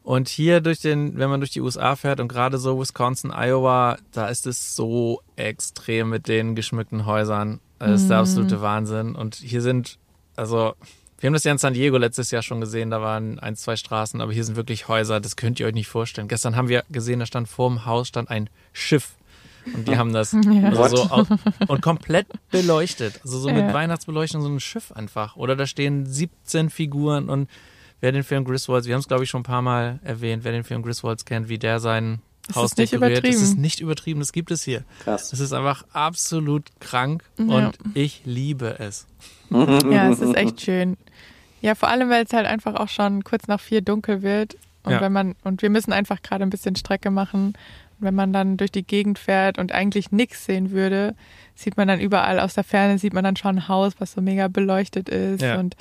S1: Und hier durch den, wenn man durch die USA fährt und gerade so Wisconsin, Iowa, da ist es so extrem mit den geschmückten Häusern. Das ist der absolute Wahnsinn. Und hier sind, also, wir haben das ja in San Diego letztes Jahr schon gesehen, da waren ein, zwei Straßen, aber hier sind wirklich Häuser, das könnt ihr euch nicht vorstellen. Gestern haben wir gesehen, da stand vor dem Haus stand ein Schiff. Und die haben das (laughs) also so au- und komplett beleuchtet. Also so mit
S4: Ja.
S1: Weihnachtsbeleuchtung, so ein Schiff einfach. Oder da stehen 17 Figuren und wer den Film Griswolds, wir haben es glaube ich schon ein paar Mal erwähnt, wer den Film Griswolds kennt, wie der sein
S4: Es
S1: Haus
S4: ist nicht
S1: dekoriert. Das ist
S4: übertrieben.
S1: nicht übertrieben, das gibt es hier.
S3: Krass.
S1: Das ist einfach absolut krank
S4: Ja.
S1: und ich liebe es. (laughs)
S4: Ja, es ist (laughs) echt schön. Ja, vor allem, weil es halt einfach auch schon kurz nach vier dunkel wird. Und
S1: Ja.
S4: wenn man, und wir müssen einfach gerade ein bisschen Strecke machen. Wenn man dann durch die Gegend fährt und eigentlich nichts sehen würde, sieht man dann überall aus der Ferne, sieht man dann schon ein Haus, was so mega beleuchtet ist.
S1: Ja.
S4: Und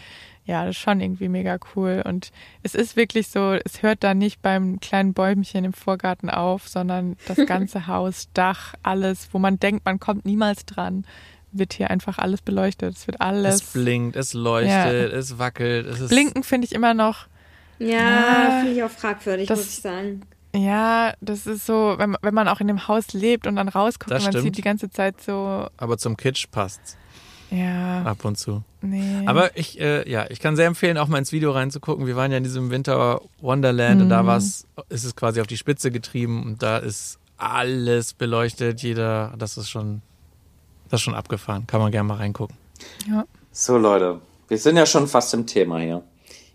S4: ja, das ist schon irgendwie mega cool. Und es ist wirklich so, es hört da nicht beim kleinen Bäumchen im Vorgarten auf, sondern das (laughs) ganze Haus, Dach, alles, wo man denkt, man kommt niemals dran, wird hier einfach alles beleuchtet. Es wird alles.
S1: Es blinkt, es leuchtet, es wackelt, es ist
S4: Blinken finde ich immer noch,
S2: Ja,
S4: Ja.
S2: finde ich auch fragwürdig,
S4: Das-
S2: muss ich sagen.
S4: Ja, das ist so, wenn, man- wenn man auch in dem Haus lebt und dann rausguckt
S1: Das
S4: und man
S1: stimmt.
S4: sieht die ganze Zeit so,
S1: aber zum Kitsch passt's
S4: ja,
S1: ab und zu.
S4: nee.
S1: Aber ich, äh, ja, ich kann sehr empfehlen, auch mal ins Video reinzugucken. Wir waren ja in diesem Winter Wonderland und da
S4: Mhm.
S1: war's, ist es quasi auf die Spitze getrieben und da ist alles beleuchtet. Jeder, das ist schon, das ist schon abgefahren. Kann man gerne mal reingucken.
S3: So, Leute, wir sind ja schon fast im Thema hier.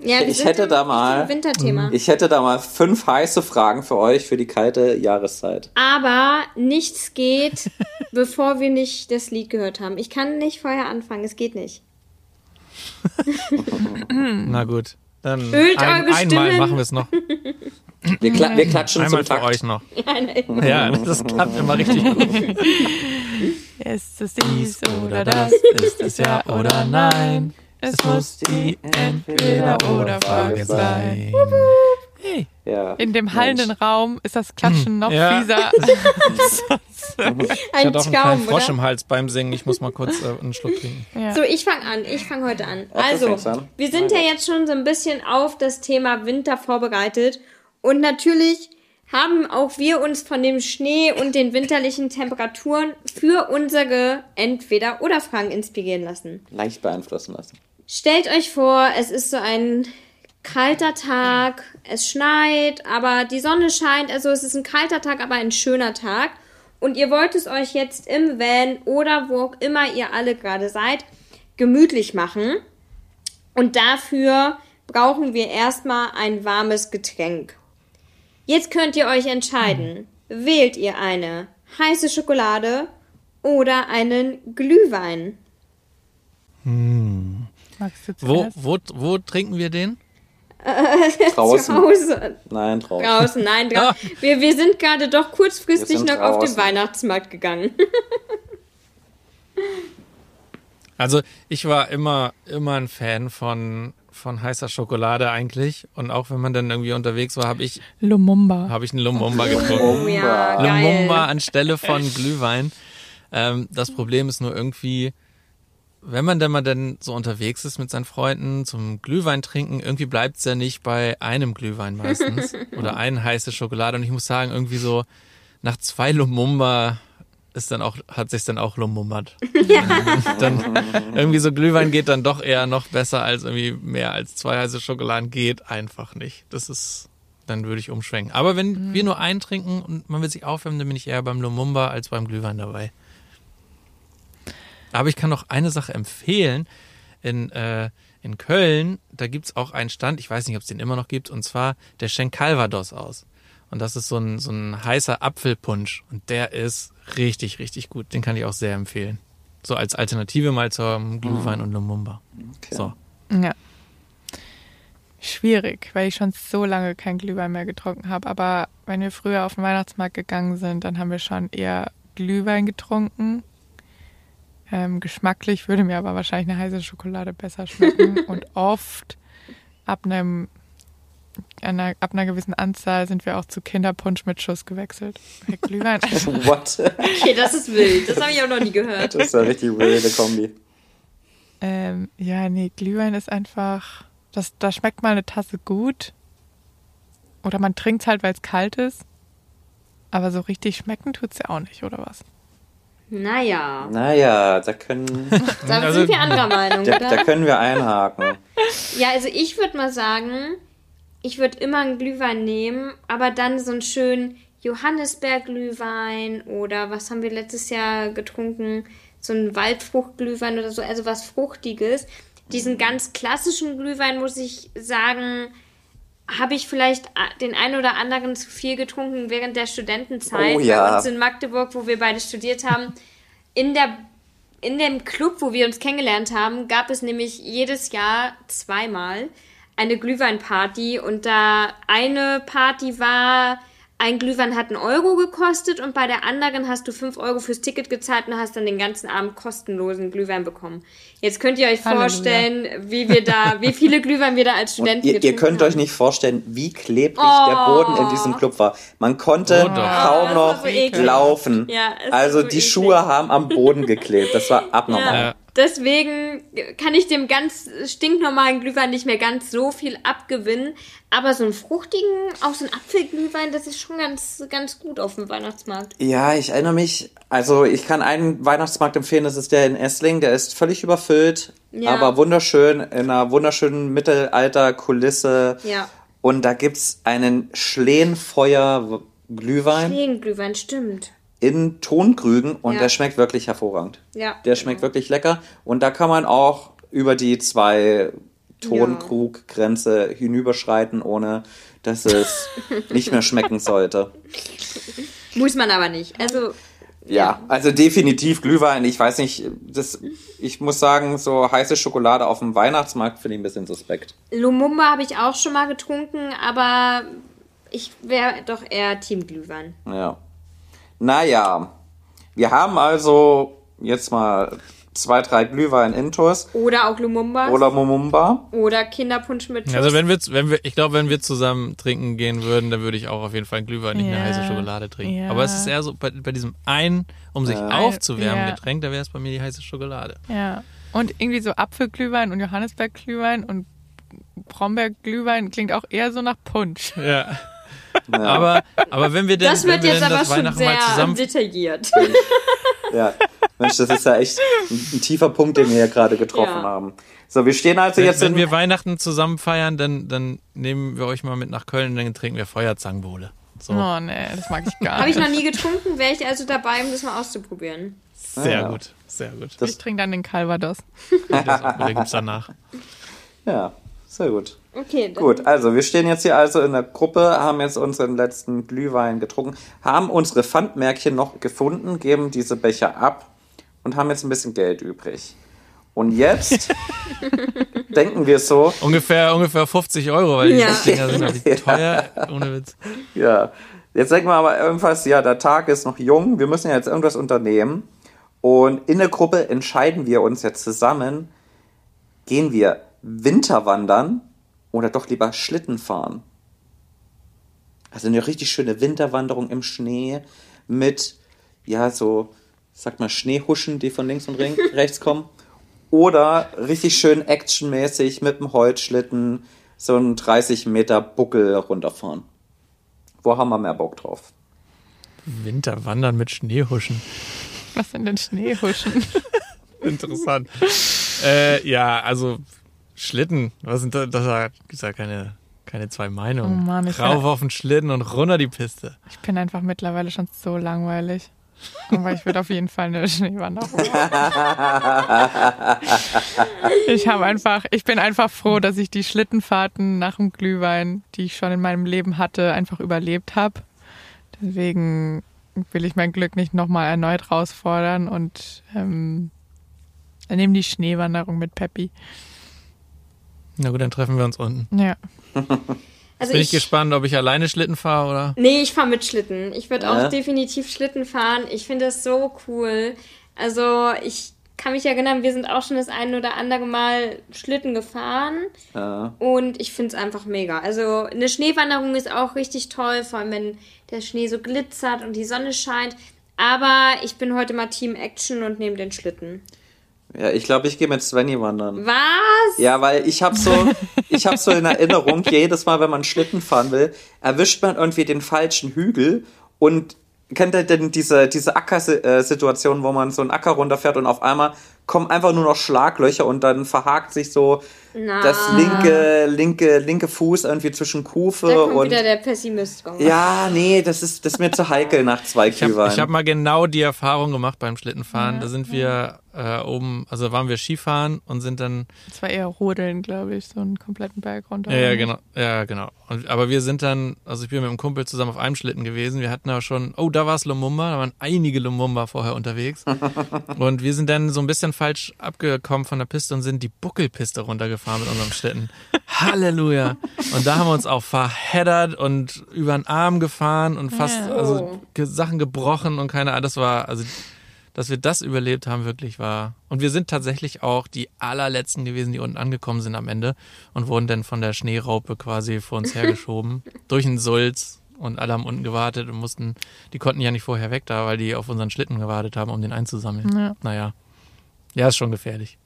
S2: Ja, wir
S3: Ich
S2: sind
S3: hätte da mal-
S2: Winterthema.
S3: Ich hätte da mal fünf heiße Fragen für euch für die kalte Jahreszeit.
S2: Aber nichts geht, (laughs) bevor wir nicht das Lied gehört haben. Ich kann nicht vorher anfangen, es geht nicht. (laughs)
S1: Na gut. Dann
S2: Ölt
S1: ein,
S2: eure
S1: einmal
S2: Stimmen.
S1: machen wir es noch.
S3: Wir, kla wir klatschen
S1: Einmal
S3: zum
S1: für
S3: Takt.
S1: euch noch. (laughs) Ja, das klappt immer richtig gut.
S4: Ist es dies oder
S1: das?
S4: das?
S1: Ist es ja oder nein? Es muss die Entweder-oder-Frage sein. Hey.
S3: Ja.
S4: In dem hallenden Raum ist das Klatschen noch
S1: Ja.
S4: fieser. (laughs)
S1: Ich
S2: Ein
S1: hatte auch einen kleinen
S2: Traum,
S1: Frosch
S2: oder?
S1: im Hals beim Singen. Ich muss mal kurz äh, einen Schluck trinken.
S4: ja.
S2: So, ich fange an. Ich fange heute an.
S3: Ach,
S2: Also,
S3: an?
S2: wir sind ja jetzt schon so ein bisschen auf das Thema Winter vorbereitet. Und natürlich haben auch wir uns von dem Schnee und den winterlichen Temperaturen für unsere Entweder-Oder-Fragen inspirieren lassen.
S3: Leicht beeinflussen lassen.
S2: Stellt euch vor, es ist so ein kalter Tag, es schneit, aber die Sonne scheint, also es ist ein kalter Tag, aber ein schöner Tag. Und ihr wollt es euch jetzt im Van oder wo auch immer ihr alle gerade seid, gemütlich machen. Und dafür brauchen wir erstmal ein warmes Getränk. Jetzt könnt ihr euch entscheiden. Wählt ihr eine heiße Schokolade oder einen Glühwein?
S4: Magst du
S1: Wo,
S4: zuerst?
S1: wo, wo trinken wir den? (laughs)
S2: Zu
S3: Draußen.
S2: Hause.
S3: Nein, draußen.
S2: Draußen, nein, dra
S1: Ah.
S2: wir, wir sind gerade doch kurzfristig noch auf den
S3: draußen.
S2: Weihnachtsmarkt gegangen. (laughs)
S1: Also ich war immer, immer ein Fan von, von heißer Schokolade eigentlich. Und auch wenn man dann irgendwie unterwegs war, habe ich,
S4: Lumumba.
S1: habe ich einen Lumumba getrunken.
S2: Ja, geil.
S1: Lumumba anstelle von Glühwein. Ähm, das Problem ist nur irgendwie, wenn man dann mal dann so unterwegs ist mit seinen Freunden zum Glühwein trinken, irgendwie bleibt's ja nicht bei einem Glühwein meistens (laughs) oder eine heiße Schokolade. Und ich muss sagen, irgendwie so nach zwei Lumumba ist dann auch, hat sich dann auch lumumbert. (laughs) dann irgendwie so Glühwein geht dann doch eher noch besser als irgendwie mehr als zwei heiße Schokoladen geht einfach nicht. Das ist, dann würde ich umschwenken. Aber wenn wir nur einen trinken und man will sich aufwärmen, dann bin ich eher beim Lumumba als beim Glühwein dabei. Aber ich kann noch eine Sache empfehlen. In, äh, in Köln, da gibt's auch einen Stand, ich weiß nicht, ob es den immer noch gibt, und zwar der schenkt Calvados aus. Und das ist so ein, so ein heißer Apfelpunsch. Und der ist richtig, richtig gut. Den kann ich auch sehr empfehlen. So als Alternative mal zum Glühwein und Lumumba.
S3: Okay.
S1: So.
S4: Ja. Schwierig, weil ich schon so lange kein Glühwein mehr getrunken habe. Aber wenn wir früher auf den Weihnachtsmarkt gegangen sind, dann haben wir schon eher Glühwein getrunken. Ähm, geschmacklich würde mir aber wahrscheinlich eine heiße Schokolade besser schmecken. (laughs) Und oft ab einem einer, ab einer gewissen Anzahl sind wir auch zu Kinderpunsch mit Schuss gewechselt. Weil Glühwein (laughs) (laughs)
S3: What?
S2: Okay, das ist wild. Das habe ich auch noch nie gehört.
S3: Das ist eine richtig wilde Kombi.
S4: Ähm, ja, nee, Glühwein ist einfach, das, da schmeckt mal eine Tasse gut. Oder man trinkt halt, weil es kalt ist. Aber so richtig schmecken tut's ja auch nicht, oder was?
S2: Naja,
S3: Naja, da können, (laughs)
S2: da (laughs)
S1: Also-
S2: sind wir anderer Meinung,
S3: da, da können wir einhaken.
S2: Ja, also ich würde mal sagen, ich würde immer einen Glühwein nehmen, aber dann so einen schönen Johannisbeerglühwein oder was haben wir letztes Jahr getrunken? So einen Waldfruchtglühwein oder so, also was Fruchtiges. Diesen ganz klassischen Glühwein, muss ich sagen, habe ich vielleicht a- den einen oder anderen zu viel getrunken während der Studentenzeit
S3: Oh ja.
S2: bei uns in Magdeburg, wo wir beide studiert haben. In der in dem Club, wo wir uns kennengelernt haben, gab es nämlich jedes Jahr zweimal eine Glühweinparty und da eine Party war, ein Glühwein hat einen Euro gekostet und bei der anderen hast du fünf Euro fürs Ticket gezahlt und hast dann den ganzen Abend kostenlosen Glühwein bekommen. Jetzt könnt ihr euch
S4: Halleluja.
S2: vorstellen, wie wir da, wie viele Glühwein wir da als
S3: Und
S2: Studenten
S3: ihr, ihr
S2: getrunken
S3: könnt
S2: haben.
S3: euch nicht vorstellen, wie klebrig
S2: Oh.
S3: der Boden in diesem Club war. Man konnte
S1: Oh
S3: kaum noch
S2: so
S3: laufen.
S2: Ja,
S3: also
S2: so
S3: die
S2: eklig.
S3: Schuhe haben am Boden geklebt. Das war abnormal.
S1: Ja.
S2: Deswegen kann ich dem ganz stinknormalen Glühwein nicht mehr ganz so viel abgewinnen. Aber so einen fruchtigen, auch so einen Apfelglühwein, das ist schon ganz, ganz gut auf dem Weihnachtsmarkt.
S3: Ja, ich erinnere mich. Also ich kann einen Weihnachtsmarkt empfehlen, das ist der in Essling. Der ist völlig überfüllt,
S2: Ja.
S3: aber wunderschön, in einer wunderschönen Mittelalter-Kulisse.
S2: Ja.
S3: Und da gibt's einen Schlehenfeuer-Glühwein
S2: Schlehenglühwein, stimmt.
S3: In Tonkrügen und
S2: Ja.
S3: der schmeckt wirklich hervorragend.
S2: Ja.
S3: Der schmeckt wirklich lecker und da kann man auch über die zwei Tonkrug-Grenze hinüberschreiten, ohne dass es (laughs) nicht mehr schmecken sollte.
S2: Muss man aber nicht. Also,
S3: Ja, also definitiv Glühwein. Ich weiß nicht, das, ich muss sagen, so heiße Schokolade auf dem Weihnachtsmarkt finde ich ein bisschen suspekt.
S2: Lumumba habe ich auch schon mal getrunken, aber ich wäre doch eher Team Glühwein.
S3: Ja. Naja, wir haben also jetzt mal zwei, drei Glühwein intus
S2: Oder auch Lumumba.
S3: oder Mumumba.
S2: Oder Kinderpunsch mit Schuss.
S1: Also wenn wir, wenn wir, ich glaube, wenn wir zusammen trinken gehen würden, dann würde ich auch auf jeden Fall einen Glühwein, nicht eine
S4: Ja,
S1: heiße Schokolade trinken.
S4: ja.
S1: Aber es ist eher so bei, bei diesem einen, um sich aufzuwärmen
S4: Ja.
S1: Getränk, da wäre es bei mir die heiße Schokolade.
S4: Ja. Und irgendwie so Apfelglühwein und Johannisbeerglühwein und Brombeerglühwein klingt auch eher so nach Punsch.
S1: Ja.
S3: Ja.
S1: Aber, aber wenn wir denn,
S2: das
S1: wenn
S2: wird
S1: wir
S2: jetzt aber
S1: das
S2: schon sehr
S1: zusammen
S2: detailliert.
S3: Ja, Mensch, das ist ja echt ein, ein tiefer Punkt, den wir hier gerade getroffen
S2: Ja.
S3: haben. So, wir stehen also
S1: Wenn,
S3: jetzt
S1: wenn wir Weihnachten zusammen feiern, dann, dann nehmen wir euch mal mit nach Köln und dann trinken wir Feuerzangenbowle. So,
S4: Oh nee, das mag ich gar
S2: Habe ich
S4: nicht.
S2: noch nie getrunken, wäre ich also dabei, um das mal auszuprobieren.
S1: sehr
S3: ja.
S1: gut, sehr gut.
S3: Das-
S4: Ich trinke dann den Calvados.
S1: Das Oder gibt's danach.
S3: ja, sehr gut.
S2: Okay, dann
S3: Gut, also wir stehen jetzt hier also in der Gruppe, haben jetzt unseren letzten Glühwein getrunken, haben unsere Pfandmärkchen noch gefunden, geben diese Becher ab und haben jetzt ein bisschen Geld übrig. Und jetzt (laughs) denken wir so,
S1: Ungefähr, ungefähr 50 Euro, weil die
S2: Ja.
S1: Dinger sind (laughs) ja wie teuer, ohne Witz.
S3: ja, jetzt denken wir aber irgendwas, ja, der Tag ist noch jung, wir müssen ja jetzt irgendwas unternehmen. Und in der Gruppe entscheiden wir uns jetzt zusammen, gehen wir Winterwandern oder doch lieber Schlitten fahren. Also eine richtig schöne Winterwanderung im Schnee mit, ja, so, sag mal, Schneehuschen, die von links und (laughs) rechts kommen. Oder richtig schön actionmäßig mit dem Holzschlitten so einen 30 Meter Buckel runterfahren. Wo haben wir mehr Bock drauf?
S1: Winterwandern mit Schneehuschen.
S4: Was sind denn Schneehuschen? (laughs)
S1: Interessant. äh, ja, also Schlitten, was sind da, da gibt's ja keine, keine zwei Meinungen.
S4: Oh Mann, ich
S1: Rauf
S4: bin-
S1: auf den Schlitten und runter die Piste.
S4: Ich bin einfach mittlerweile schon so langweilig. Aber ich würde auf jeden Fall eine Schneewanderung machen. (laughs) Ich habe einfach, ich bin einfach froh, dass ich die Schlittenfahrten nach dem Glühwein, die ich schon in meinem Leben hatte, einfach überlebt habe. Deswegen will ich mein Glück nicht nochmal erneut herausfordern und ähm, nehme die Schneewanderung mit Peppi.
S1: Na gut, dann treffen wir uns unten.
S4: Ja. (laughs)
S2: also
S1: Bin ich, gespannt, ob ich alleine Schlitten fahre oder.
S2: Nee, ich fahre mit Schlitten. Ich würde
S3: Ja?
S2: auch definitiv Schlitten fahren. Ich finde das so cool. Also ich kann mich erinnern, wir sind auch schon das ein oder andere Mal Schlitten gefahren.
S3: Ja.
S2: Und ich finde es einfach mega. Also eine Schneewanderung ist auch richtig toll, vor allem wenn der Schnee so glitzert und die Sonne scheint. Aber ich bin heute mal Team Action und nehme den Schlitten.
S3: Ja, ich glaube, ich gehe mit Svenny wandern.
S2: Was?
S3: Ja, weil ich habe so, (laughs) ich habe so in Erinnerung, jedes Mal, wenn man Schlitten fahren will, erwischt man irgendwie den falschen Hügel und kennt ihr denn diese, diese Ackersituation, wo man so einen Acker runterfährt und auf einmal kommen einfach nur noch Schlaglöcher und dann verhakt sich so
S2: Na.
S3: das linke, linke, linke Fuß irgendwie zwischen Kufe
S2: Da kommt
S3: und
S2: wieder der Pessimist raus.
S3: ja, nee, das ist, das ist mir zu heikel nach zwei
S1: Ich habe
S3: Glühwein.
S1: ich hab mal genau die Erfahrung gemacht beim Schlittenfahren. Da sind wir äh, oben, also waren wir Skifahren und sind dann
S4: Das war eher Rodeln, glaube ich, so einen kompletten Berg runter.
S1: Ja, ja, genau. Ja, genau. Und, aber wir sind dann, also ich bin mit einem Kumpel zusammen auf einem Schlitten gewesen. Wir hatten aber schon, oh, da war es Lumumba, da waren einige Lumumba vorher unterwegs. (laughs) und wir sind dann so ein bisschen falsch abgekommen von der Piste und sind die Buckelpiste runtergefahren mit unserem Schlitten. (laughs) Halleluja. Und da haben wir uns auch verheddert und über den Arm gefahren und fast
S4: Ja.
S1: also ge Sachen gebrochen und keine Ahnung. Das war, also dass wir das überlebt haben, wirklich war. Und wir sind tatsächlich auch die allerletzten gewesen, die unten angekommen sind am Ende und wurden dann von der Schneeraupe quasi vor uns (laughs) hergeschoben. durch den Sulz. Und alle haben unten gewartet und mussten, die konnten ja nicht vorher weg da, weil die auf unseren Schlitten gewartet haben, um den einzusammeln.
S4: Ja.
S1: Naja. Ja, ist schon gefährlich.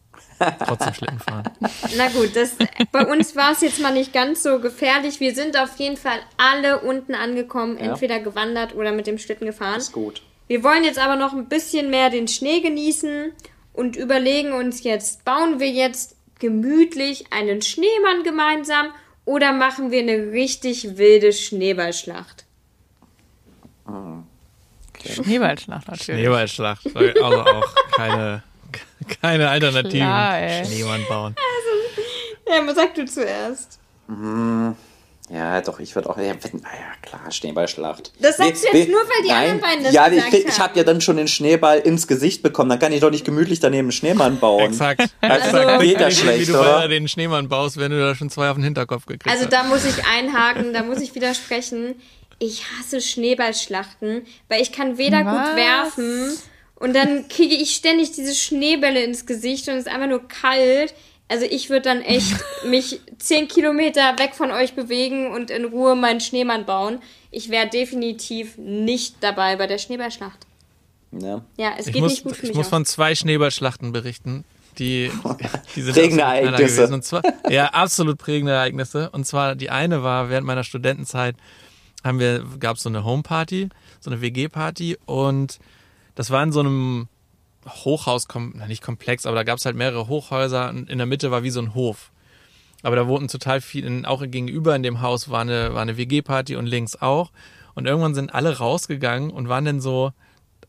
S1: Trotzdem Schlitten fahren. (laughs)
S2: Na gut, das, bei uns war es jetzt mal nicht ganz so gefährlich. Wir sind auf jeden Fall alle unten angekommen,
S3: Ja.
S2: entweder gewandert oder mit dem Schlitten gefahren.
S3: ist gut.
S2: Wir wollen jetzt aber noch ein bisschen mehr den Schnee genießen und überlegen uns jetzt, bauen wir jetzt gemütlich einen Schneemann gemeinsam oder machen wir eine richtig wilde Schneeballschlacht?
S4: Schneeballschlacht natürlich.
S1: Schneeballschlacht. Also auch keine, (laughs) keine Alternativen.
S4: Klar.
S1: Schneemann bauen.
S2: Ja, was sagst du zuerst?
S3: Ja, doch, ich würde auch. Ja, wenn, naja, klar, Schneeballschlacht.
S2: Das sagst du jetzt nur, weil die anderen beiden das
S3: Ja, ich,
S2: gesagt
S3: krieg- ich habe ja dann schon den Schneeball ins Gesicht bekommen. Dann kann ich doch nicht gemütlich daneben einen Schneemann bauen.
S1: Exakt.
S3: Also,
S1: Exakt.
S3: geht ja
S1: Wie
S3: schlecht,
S1: du
S3: oder?
S1: den Schneemann baust, wenn du da schon zwei auf den Hinterkopf gekriegt
S2: Also
S1: hast.
S2: da muss ich einhaken, da muss ich widersprechen. Ich hasse Schneeballschlachten, weil ich kann weder gut
S4: Was?
S2: werfen und dann kriege ich ständig diese Schneebälle ins Gesicht und es ist einfach nur kalt. Also ich würde dann echt (laughs) mich zehn Kilometer weg von euch bewegen und in Ruhe meinen Schneemann bauen. Ich wäre definitiv nicht dabei bei der Schneeballschlacht.
S3: Ja.
S2: Ja, es
S1: Ich
S2: geht
S1: muss,
S2: nicht gut für
S1: ich
S2: mich
S1: muss
S2: aus.
S1: von zwei Schneeballschlachten berichten, die, (laughs) die sind
S3: Prägende Ereignisse.
S1: Und zwar, ja, absolut prägende Ereignisse. Und zwar die eine war während meiner Studentenzeit haben wir gab es so eine Homeparty, so eine WG-Party und das war in so einem Hochhaus, nicht Komplex, aber da gab es halt mehrere Hochhäuser und in der Mitte war wie so ein Hof. Aber da wohnten total viele, auch gegenüber in dem Haus war eine, war eine WG-Party und links auch. Und irgendwann sind alle rausgegangen und waren dann so,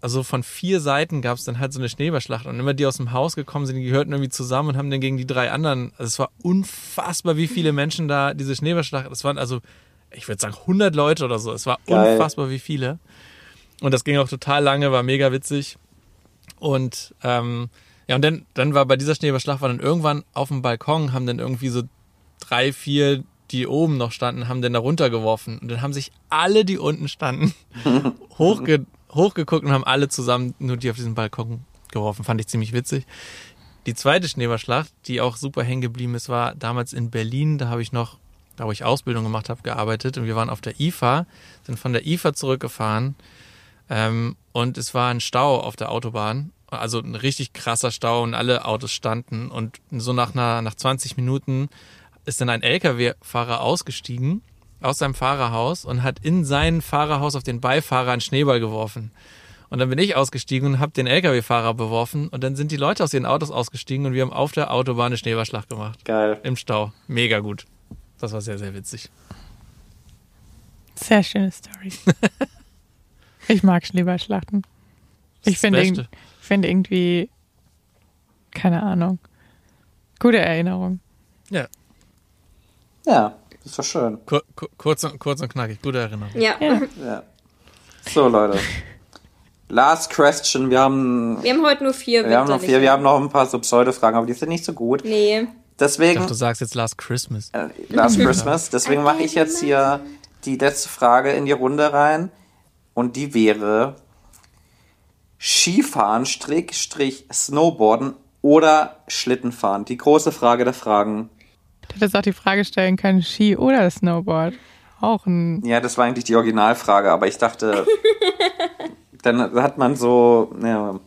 S1: also von vier Seiten gab es dann halt so eine Schneeballschlacht. Und immer die aus dem Haus gekommen sind, die gehörten irgendwie zusammen und haben dann gegen die drei anderen, also es war unfassbar, wie viele Menschen da diese Schneeballschlacht, das waren also, ich würde sagen 100 Leute oder so. Es war
S3: Geil.
S1: unfassbar, wie viele. Und das ging auch total lange, war mega witzig. Und ähm, ja, und dann, dann war bei dieser Schneeballschlacht, war dann irgendwann auf dem Balkon, haben dann irgendwie so drei, vier, die oben noch standen, haben dann da runtergeworfen. Und dann haben sich alle, die unten standen, (laughs) hochge hochgeguckt und haben alle zusammen nur die auf diesen Balkon geworfen. Fand ich ziemlich witzig. Die zweite Schneeballschlacht, die auch super hängen geblieben ist, war damals in Berlin. Da habe ich noch, da wo ich Ausbildung gemacht habe, gearbeitet. Und wir waren auf der IFA, sind von der IFA zurückgefahren. Ähm, und es war ein Stau auf der Autobahn. Also ein richtig krasser Stau und alle Autos standen. Und so nach, einer, nach 20 Minuten ist dann ein LKW-Fahrer ausgestiegen aus seinem Fahrerhaus und hat in sein Fahrerhaus auf den Beifahrer einen Schneeball geworfen. Und dann bin ich ausgestiegen und habe den LKW-Fahrer beworfen. Und dann sind die Leute aus ihren Autos ausgestiegen und wir haben auf der Autobahn eine Schneeballschlacht gemacht.
S3: Geil.
S1: Im Stau. Mega gut. Das war sehr, sehr witzig.
S4: Sehr schöne Story. (laughs) ich mag Schneeballschlachten. Ich
S1: Das
S4: finde, ich finde irgendwie, keine Ahnung, gute Erinnerung.
S1: Ja,
S3: Ja, ist doch schön.
S1: kur kur kurz, und, kurz und knackig. Gute Erinnerung.
S2: Ja.
S4: Ja.
S3: Ja. So, Leute. Last question. Wir haben,
S2: Wir haben heute nur vier.
S3: wir haben noch vier, wir haben noch ein paar so Pseudo-Fragen, aber die sind nicht so gut.
S2: Nee.
S1: Ich
S3: Deswegen,
S1: dachte, du sagst jetzt Last Christmas.
S3: äh, Last (laughs) Christmas, deswegen mache ich jetzt hier die letzte Frage in die Runde rein. Und die wäre Skifahren, Strick, Strich, Snowboarden oder Schlittenfahren. Die große Frage der Fragen.
S4: Du hättest auch die Frage stellen können, Ski oder Snowboard. Auch ein,
S3: Ja, das war eigentlich die Originalfrage, aber ich dachte, (laughs) dann hat man so, ja,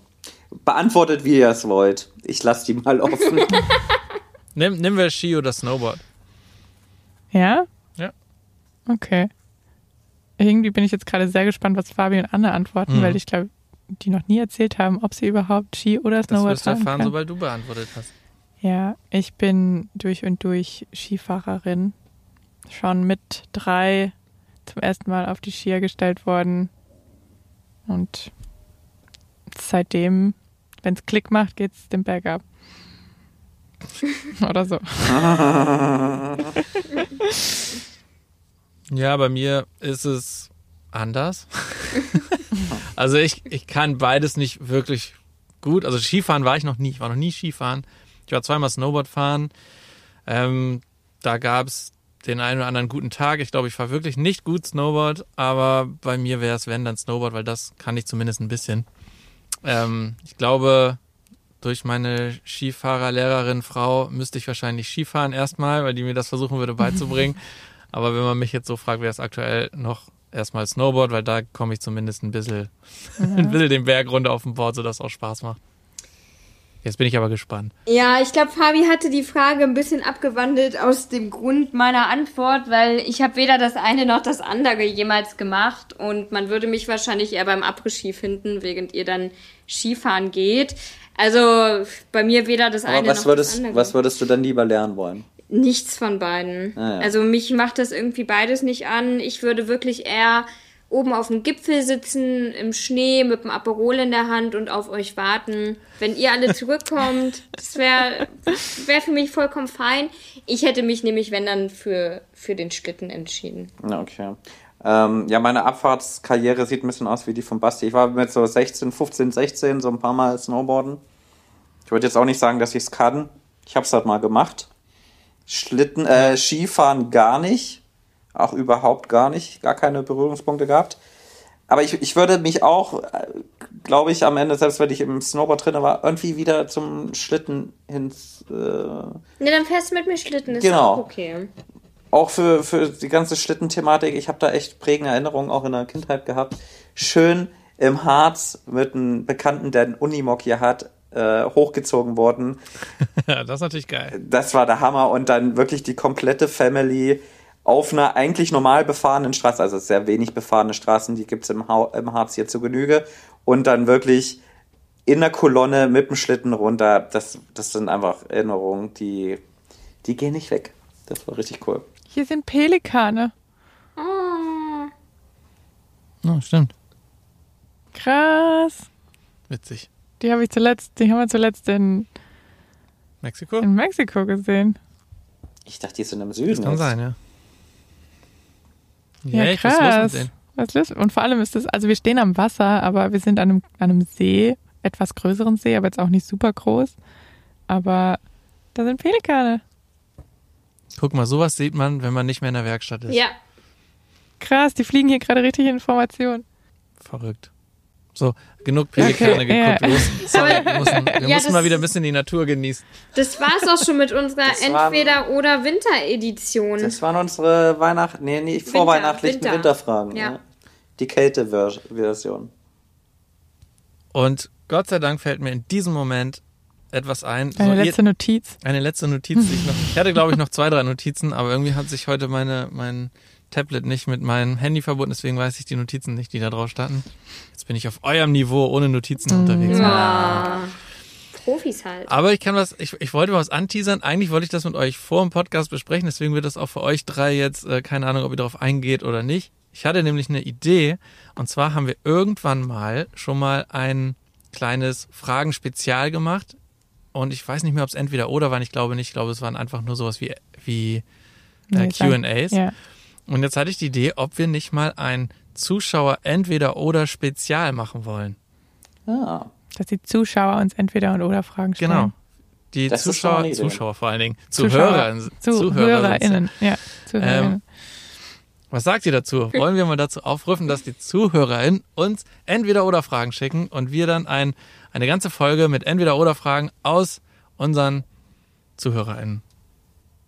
S3: beantwortet, wie ihr es wollt. Ich lasse die mal offen. (laughs)
S1: Nimm, nehmen wir Ski oder Snowboard.
S4: ja?
S1: Ja.
S4: Okay. Irgendwie bin ich jetzt gerade sehr gespannt, was Fabi und Anne antworten,
S1: Mhm.
S4: weil ich glaube, die noch nie erzählt haben, ob sie überhaupt Ski oder
S1: Das
S4: Snowboard
S1: wirst du
S4: fahren
S1: erfahren, sobald du beantwortet hast.
S4: Ja, ich bin durch und durch Skifahrerin. Schon mit drei zum ersten Mal auf die Skier gestellt worden. Und seitdem, wenn es Klick macht, geht's den Berg ab. (laughs) Oder so. (laughs)
S1: Ja, bei mir ist es anders. (laughs) also ich, ich kann beides nicht wirklich gut. Also Skifahren war ich noch nie. Ich war noch nie Skifahren. Ich war zweimal Snowboard fahren. Ähm, da gab's den einen oder anderen guten Tag. Ich glaube, ich fahre wirklich nicht gut Snowboard, aber bei mir wäre es, wenn, dann Snowboard, weil das kann ich zumindest ein bisschen. Ähm, ich glaube, durch meine Skifahrerlehrerin Frau müsste ich wahrscheinlich Skifahren erstmal, weil die mir das versuchen würde beizubringen. (laughs) Aber wenn man mich jetzt so fragt, wäre es aktuell noch erstmal Snowboard, weil da komme ich zumindest ein bisschen, (laughs) ein bisschen den Berg runter auf dem Board, sodass es auch Spaß macht. Jetzt bin ich aber gespannt.
S2: Ja, ich glaube, Fabi hatte die Frage ein bisschen abgewandelt aus dem Grund meiner Antwort, weil ich habe weder das eine noch das andere jemals gemacht und man würde mich wahrscheinlich eher beim Après-Ski finden, während ihr dann Skifahren geht. Also bei mir weder das
S3: Aber
S2: eine
S3: was
S2: noch das
S3: würdest,
S2: andere.
S3: was würdest du dann lieber lernen wollen?
S2: Nichts von beiden.
S3: Ah, ja.
S2: Also mich macht das irgendwie beides nicht an. Ich würde wirklich eher oben auf dem Gipfel sitzen, im Schnee, mit dem Aperol in der Hand und auf euch warten. Wenn ihr alle zurückkommt, (laughs) das wäre wär für mich vollkommen fein. Ich hätte mich nämlich, wenn dann, für, für den Schlitten entschieden.
S3: Okay. Ähm, ja, meine Abfahrtskarriere sieht ein bisschen aus wie die von Basti. Ich war mit so 16, 15, 16 so ein paar Mal Snowboarden. Ich würde jetzt auch nicht sagen, dass ich es kann. Ich habe es halt mal gemacht. Schlitten, äh, Skifahren gar nicht. Auch überhaupt gar nicht. Gar keine Berührungspunkte gehabt. Aber ich, ich würde mich auch, äh, glaube ich, am Ende, selbst wenn ich im Snowboard drin war, irgendwie wieder zum Schlitten ins. Äh,
S2: Ne, dann fährst du mit mir Schlitten, ist
S3: Genau.
S2: auch okay.
S3: auch für, für die ganze Schlittenthematik, ich habe da echt prägende Erinnerungen auch in der Kindheit gehabt. Schön im Harz mit einem Bekannten, der einen Unimog hier hat, äh, hochgezogen worden. (laughs)
S1: Ja, das ist natürlich geil.
S3: Das war der Hammer und dann wirklich die komplette Family auf einer eigentlich normal befahrenen Straße, also sehr wenig befahrene Straßen, die gibt's im, Hau- im Harz hier zu Genüge und dann wirklich in der Kolonne mit dem Schlitten runter. Das, das sind einfach Erinnerungen, die, die gehen nicht weg. Das war richtig cool.
S4: Hier sind Pelikane.
S2: Oh.
S1: Oh, stimmt.
S4: Krass.
S1: Witzig.
S4: Die habe ich zuletzt, die haben wir zuletzt in,
S1: Mexiko?
S4: in Mexiko gesehen.
S3: Ich dachte, die sind im Süden.
S1: Das kann
S3: jetzt.
S1: sein, ja.
S4: Ja,
S1: echt, was ist los
S4: krass.
S1: mit denen?
S4: Was ist los? Und vor allem ist es, also wir stehen am Wasser, aber wir sind an einem, an einem See, etwas größeren See, aber jetzt auch nicht super groß. Aber da sind Pelikane.
S1: Guck mal, sowas sieht man, wenn man nicht mehr in der Werkstatt ist.
S2: Ja,
S4: Krass, die fliegen hier gerade richtig Informationen.
S1: Verrückt. So, genug Pelikane
S4: Okay,
S1: geguckt.
S4: ja. (laughs)
S1: Sorry, wir müssen, wir
S2: Ja,
S1: müssen mal wieder ein bisschen die Natur genießen.
S2: das war's auch schon mit unserer
S3: Das waren-
S2: Entweder- oder Winteredition.
S3: Das waren unsere Weihnacht, nee, nee, vorweihnachtlichen
S2: Winter.
S3: Winterfragen.
S2: Ja.
S3: Ja. Die Kälte-Version.
S1: Und Gott sei Dank fällt mir in diesem Moment etwas ein.
S4: Eine
S1: So, ihr-
S4: letzte Notiz.
S1: Eine letzte Notiz, die ich noch. Ich hatte, glaube ich, noch zwei, drei Notizen, aber irgendwie hat sich heute meine, mein Tablet nicht mit meinem Handy verbunden, deswegen weiß ich die Notizen nicht, die da drauf standen. Jetzt bin ich auf eurem Niveau ohne Notizen unterwegs.
S2: Ah. Profis halt.
S1: Aber ich kann was, ich, ich wollte was anteasern. Eigentlich wollte ich das mit euch vor dem Podcast besprechen, deswegen wird das auch für euch drei jetzt, äh, keine Ahnung, ob ihr darauf eingeht oder nicht. Ich hatte nämlich eine Idee, und zwar haben wir irgendwann mal schon mal ein kleines Fragen-Spezial gemacht. Und ich weiß nicht mehr, ob es entweder oder war. Ich glaube nicht. Ich glaube, es waren einfach nur sowas wie, wie äh, QAs.
S4: Ja.
S1: Und jetzt hatte ich die Idee, ob wir nicht mal ein Zuschauer entweder oder Spezial machen wollen.
S3: Ja.
S4: Dass die Zuschauer uns entweder und oder Fragen stellen.
S1: Genau. Die
S3: Das
S1: Zuschauer. Zuschauer vor allen Dingen. Zuhörer,
S4: ZuhörerInnen. Ja, ZuhörerInnen.
S1: Was sagt ihr dazu? (laughs) Wollen wir mal dazu aufrufen, dass die ZuhörerInnen uns entweder oder Fragen schicken und wir dann ein, eine ganze Folge mit entweder oder Fragen aus unseren ZuhörerInnen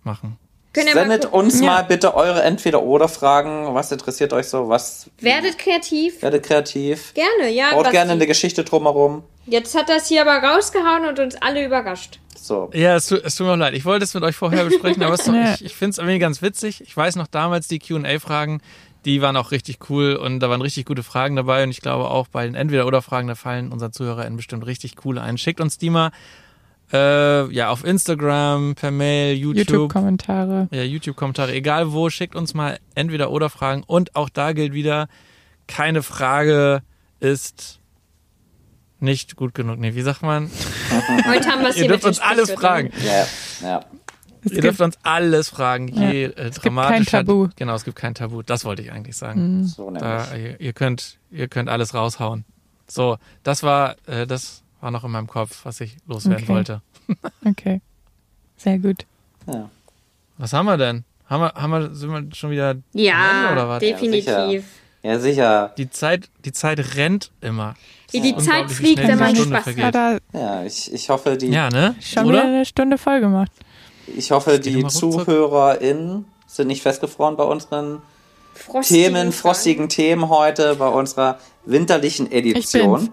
S1: machen?
S3: Sendet uns
S4: Ja.
S3: mal bitte eure Entweder-Oder-Fragen. Was interessiert euch so? Was
S2: Werdet kreativ.
S3: werdet kreativ?
S2: Gerne, ja.
S3: Baut gerne eine Geschichte drumherum.
S2: Jetzt hat das hier aber rausgehauen und uns alle überrascht.
S3: So.
S1: Ja, es, tut- es tut mir leid. Ich wollte es mit euch vorher besprechen, aber es, (laughs)
S4: Ja.
S1: ich, ich finde es irgendwie ganz witzig. Ich weiß noch damals die Q&A-Fragen, die waren auch richtig cool und da waren richtig gute Fragen dabei und ich glaube auch bei den Entweder-Oder-Fragen, da fallen unseren ZuhörerInnen bestimmt richtig coole ein. Schickt uns die mal äh, ja, auf Instagram, per Mail, YouTube.
S4: YouTube-Kommentare.
S1: ja, YouTube-Kommentare, egal wo, schickt uns mal entweder oder Fragen. Und auch da gilt wieder, keine Frage ist nicht gut genug. Nee, wie sagt man? (laughs)
S2: Heute haben wir es
S1: Ihr
S2: hier
S1: dürft
S2: mit
S1: uns alles fragen.
S3: Ja, ja.
S4: Es
S1: Ihr
S4: gibt,
S1: dürft uns alles fragen. Je äh,
S4: gibt
S1: dramatischer.
S4: kein Tabu.
S1: Genau, es gibt kein Tabu. Das wollte ich eigentlich sagen.
S3: So
S1: Da,
S3: nämlich.
S1: ihr, ihr könnt, ihr könnt alles raushauen. So, das war, äh, das war noch in meinem Kopf, was ich loswerden
S4: Okay.
S1: wollte. (laughs)
S4: okay. Sehr gut.
S3: Ja.
S1: Was haben wir denn? Haben wir, haben wir, sind wir schon wieder am Ende
S2: Ja,
S1: oder was?
S2: definitiv.
S3: ja, sicher.
S1: Die Zeit, die Zeit rennt immer.
S2: Wie die Zeit fliegt, wenn man Spaß
S1: vergeht.
S2: hat.
S3: Ja, ich, ich hoffe, die,
S1: Ja, ne?
S4: schon wieder eine Stunde voll gemacht.
S3: ich hoffe, die. ZuhörerInnen sind nicht festgefroren bei unseren
S2: Frostige
S3: Themen, frostigen Themen heute, bei unserer winterlichen Edition.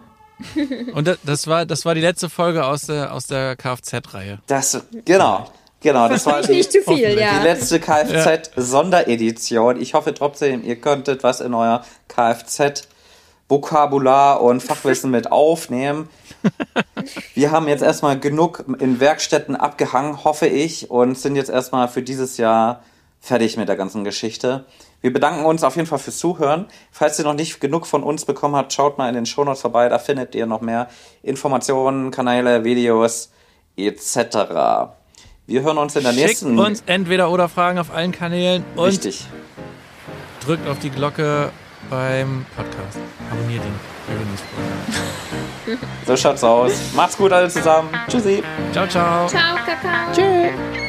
S3: (laughs)
S1: Und das, war, das war die letzte Folge aus der, aus der Kfz-Reihe.
S3: Das, genau, genau, das war die,
S2: Nicht zu viel, ja.
S3: die letzte Kfz-Sonderedition. Ich hoffe trotzdem, ihr könntet was in euer Kfz-Vokabular und Fachwissen mit aufnehmen. (laughs) Wir haben jetzt erstmal genug in Werkstätten abgehangen, hoffe ich, und sind jetzt erstmal für dieses Jahr fertig mit der ganzen Geschichte. Wir bedanken uns auf jeden Fall fürs Zuhören. Falls ihr noch nicht genug von uns bekommen habt, schaut mal in den Shownotes vorbei. Da findet ihr noch mehr Informationen, Kanäle, Videos etc. Wir hören uns in der
S1: Schickt
S3: nächsten.
S1: uns entweder oder Fragen auf allen Kanälen und
S3: Richtig.
S1: drückt auf die Glocke beim Podcast. Abonniert ihn.
S3: So schaut's aus. Macht's gut alle zusammen. Tschüssi.
S1: Ciao, ciao.
S2: Ciao, Kakao.
S4: Tschüss.